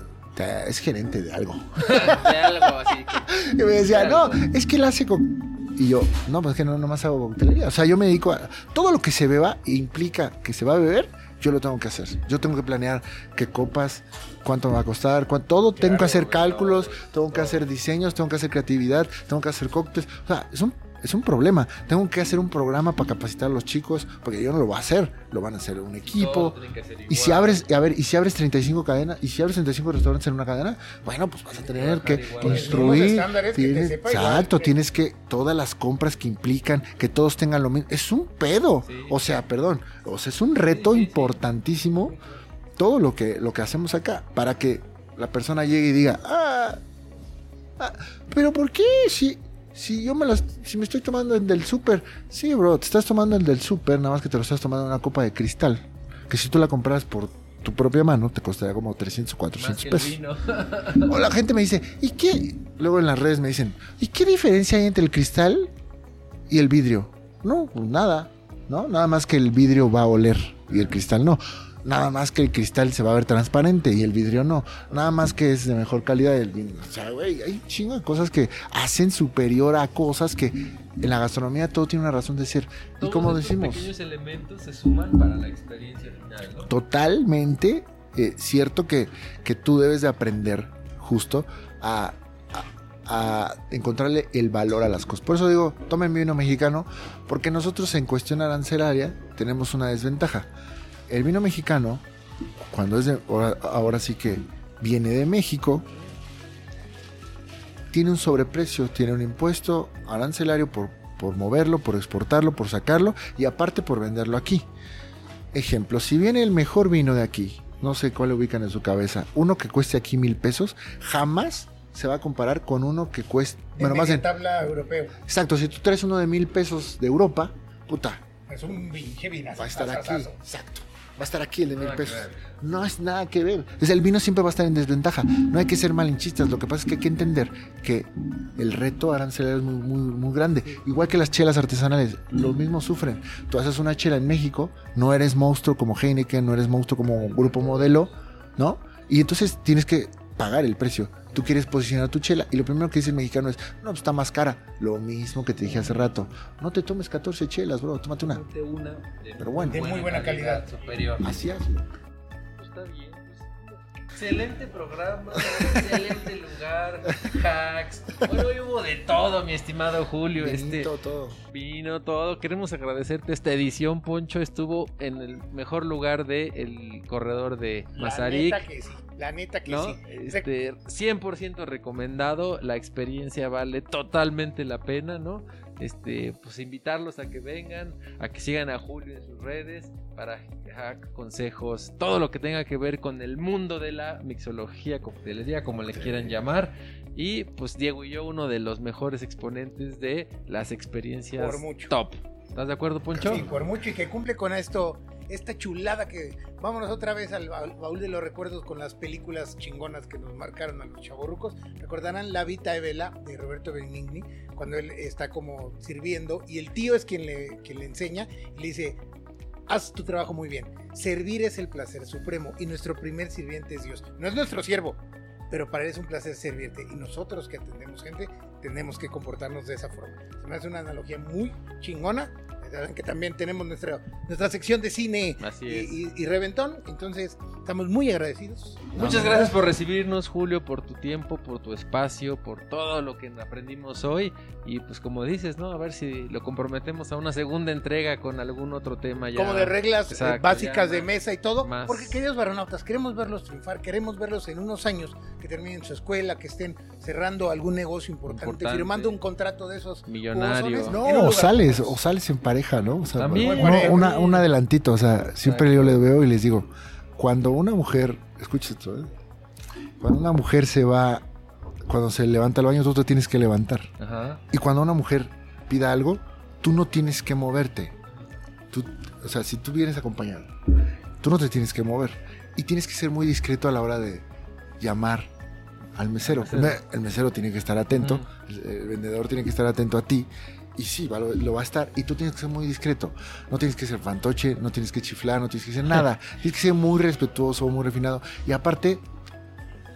es gerente de algo. De algo así. Y me decía, De no, es que él hace con... Y yo, no, pues es que no, nomás hago coctelería. O sea, yo me dedico a... Todo lo que se beba implica que se va a beber, yo lo tengo que hacer. Yo tengo que planear qué copas, cuánto me va a costar, cuánto, todo. tengo que hacer cálculos, tengo que hacer diseños, tengo que hacer creatividad, tengo que hacer cócteles. O sea, son, es un problema. Tengo que hacer un programa para capacitar a los chicos, porque yo no lo voy a hacer, lo van a hacer un equipo. Y si abres, a ver, y si abres 35 cadenas, y si abres 35 restaurantes en una cadena, bueno, pues vas a tener que construir. exacto, tienes que todas las compras que implican que todos tengan lo mismo. Es un pedo. O sea, perdón, o sea, es un reto importantísimo todo lo que lo que hacemos acá para que la persona llegue y diga, "Ah, ah pero ¿por qué si si yo me las, si me estoy tomando el del súper, sí, bro, te estás tomando el del súper, nada más que te lo estás tomando en una copa de cristal. Que si tú la compras por tu propia mano, te costaría como 300 o 400 pesos. o la gente me dice, ¿y qué? Luego en las redes me dicen, ¿y qué diferencia hay entre el cristal y el vidrio? No, pues nada, ¿no? Nada más que el vidrio va a oler y el cristal no. Nada más que el cristal se va a ver transparente y el vidrio no. Nada más que es de mejor calidad el vino. O sea, güey, hay chingo de cosas que hacen superior a cosas que en la gastronomía todo tiene una razón de ser. y como decimos. pequeños elementos se suman para la experiencia final, ¿no? Totalmente eh, cierto que, que tú debes de aprender justo a, a encontrarle el valor a las cosas. Por eso digo, tomen vino mexicano, porque nosotros en cuestión arancelaria tenemos una desventaja el vino mexicano, cuando es de, ahora, sí que viene de México, tiene un sobreprecio, tiene un impuesto arancelario por, por moverlo, por exportarlo, por sacarlo y aparte por venderlo aquí. Ejemplo, si viene el mejor vino de aquí, no sé cuál ubican en su cabeza, uno que cueste aquí mil pesos, jamás se va a comparar con uno que cueste. bueno, más en tabla europeo. Exacto, si tú traes uno de mil pesos de Europa, puta. Es un pinche Va a estar aquí. Exacto va a estar aquí el de mil pesos. No es nada que ver. el vino siempre va a estar en desventaja. No hay que ser malinchistas. Lo que pasa es que hay que entender que el reto arancelario es muy, muy, muy grande. Igual que las chelas artesanales, lo mismo sufren. Tú haces una chela en México, no eres monstruo como Heineken, no eres monstruo como Grupo Modelo, ¿no? Y entonces tienes que pagar el precio tú quieres posicionar tu chela y lo primero que dice el mexicano es, no, pues está más cara. Lo mismo que te dije hace rato. No te tomes 14 chelas, bro, tómate una. Tómate una de, Pero bueno, de muy buena calidad, superior. Así hazlo. Está bien. Pues, excelente programa, excelente lugar, hacks. Bueno, hoy hubo de todo, mi estimado Julio. Vino este, todo. Vino todo. Queremos agradecerte esta edición, Poncho. Estuvo en el mejor lugar del el corredor de Mazarik. La neta que sí. Este, 100% recomendado. La experiencia vale totalmente la pena, ¿no? Este, pues invitarlos a que vengan, a que sigan a Julio en sus redes para hack, consejos, todo lo que tenga que ver con el mundo de la mixología, coctelería, como le quieran llamar. Y pues Diego y yo, uno de los mejores exponentes de las experiencias top. ¿Estás de acuerdo, Poncho? Sí, por mucho y que cumple con esto esta chulada que vámonos otra vez al, baúl de los recuerdos con las películas chingonas que nos marcaron a los chavorrucos. Recordarán La Vita de Vela de Roberto Benigni, cuando él está como sirviendo y el tío es quien le, quien le enseña y le dice, haz tu trabajo muy bien. Servir es el placer supremo y nuestro primer sirviente es Dios. No es nuestro siervo, pero para él es un placer servirte y nosotros que atendemos gente tenemos que comportarnos de esa forma. Se me hace una analogía muy chingona que también tenemos nuestra, nuestra sección de cine y, reventón. Entonces, estamos muy agradecidos. Muchas gracias por recibirnos, Julio, por tu tiempo, por tu espacio, por todo lo que aprendimos hoy. Y pues como dices, ¿no? A ver si lo comprometemos a una segunda entrega con algún otro tema ya. Como de reglas eh, básicas de mesa y todo. Porque queridos baronautas, queremos verlos triunfar, queremos verlos en unos años que terminen su escuela, que estén cerrando algún negocio importante, firmando un contrato de esos millonarios. No, o sales, o sales en pareja ¿no? O sea, una, un adelantito, o sea, siempre yo le veo y les digo, cuando una mujer, escucha esto, ¿eh? cuando una mujer se va, cuando se levanta el baño, tú te tienes que levantar. Y cuando una mujer pida algo, tú no tienes que moverte. Tú, o sea, si tú vienes acompañado, tú no te tienes que mover. Y tienes que ser muy discreto a la hora de llamar al mesero. El mesero tiene que estar atento, el vendedor tiene que estar atento a ti y sí, va, lo, va a estar. Y tú tienes que ser muy discreto. No tienes que ser fantoche, no tienes que chiflar, no tienes que hacer nada. tienes que ser muy respetuoso, muy refinado. Y aparte,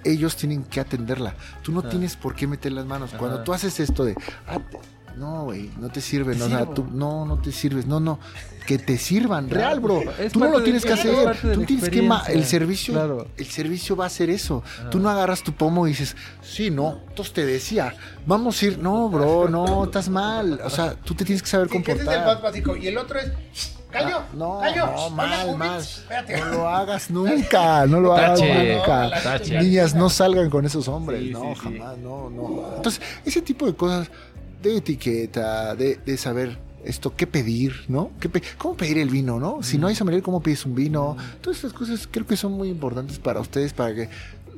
ellos tienen que atenderla. Tú no ah. tienes por qué meter las manos. Cuando tú haces esto de, ah, No, güey, no te sirve, Te no, o sea, sirvo. tú, no, no te sirves, no, no, que te sirvan, Claro, real, bro. es Tú no lo tienes de- que hacer, tú tienes que, el servicio, Claro. el servicio va a ser eso. Ah. Tú no agarras tu pomo y dices, sí, no, entonces te decía, vamos a ir, no, bro, no, estás mal, o sea, tú te tienes que saber Sí, que ese es el más comportar. básico. Y el otro es. ¡Callo! Ah, no, ¡Callo! no, mal, mal. Espérate. No lo hagas nunca, no lo hagas Tache, nunca. tache. Niñas, no salgan con esos hombres, Sí, no, sí, sí. jamás, no, no. Entonces, ese tipo de cosas de etiqueta, de, de saber esto, qué pedir, ¿no? ¿Qué pe- ¿Cómo pedir el vino, no? Si no hay sommelier, ¿cómo pides un vino? Todas estas cosas creo que son muy importantes para ustedes, para que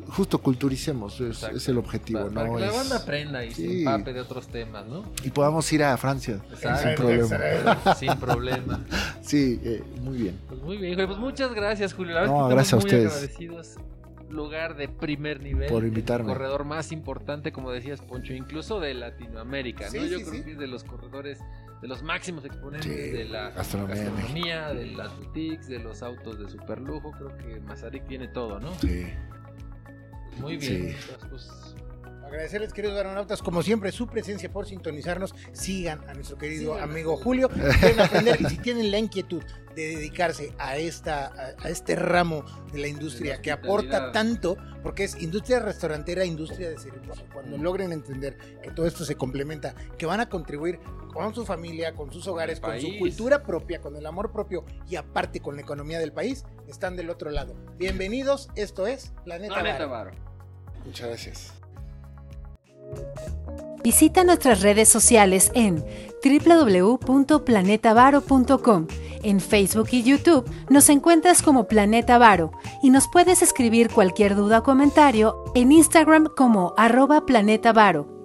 justo culturicemos, es, el objetivo, Para, para ¿no? que la Es- banda aprenda y se Sí. empape de otros temas, ¿no? y podamos ir a Francia Exacto. sin problema. Sin problema. Sí, eh, muy bien. Pues muy bien. Pues muchas gracias, Julio. La No, gracias a estamos muy ustedes. agradecidos. Lugar de primer nivel. Por el invitarme. corredor más importante, como decías, Poncho, incluso de Latinoamérica, ¿no? Sí, Yo sí, creo sí. que es de los corredores, de los máximos exponentes Sí, de la gastronomía de las boutiques, de los autos de superlujo. Creo que Mazarik tiene todo, ¿no? Sí. Muy bien. Sí. Pues, pues, Agradecerles, queridos aeronautas, como siempre, su presencia por sintonizarnos. Sigan a nuestro querido amigo Julio. Si quieren aprender y si tienen la inquietud de dedicarse a, esta, a, a este ramo de la industria De la que aporta tanto, porque es industria restaurantera, industria de servicio. Cuando Mm. logren entender que todo esto se complementa, que van a contribuir con su familia, con sus hogares, con su cultura propia, con el amor propio y aparte con la economía del país, están del otro lado. Bienvenidos, esto es Planeta, Planeta. Varo. Muchas gracias. Visita nuestras redes sociales en www.planetavaro.com. En Facebook y YouTube nos encuentras como Planeta Varo y nos puedes escribir cualquier duda o comentario en Instagram como arroba Planeta Varo.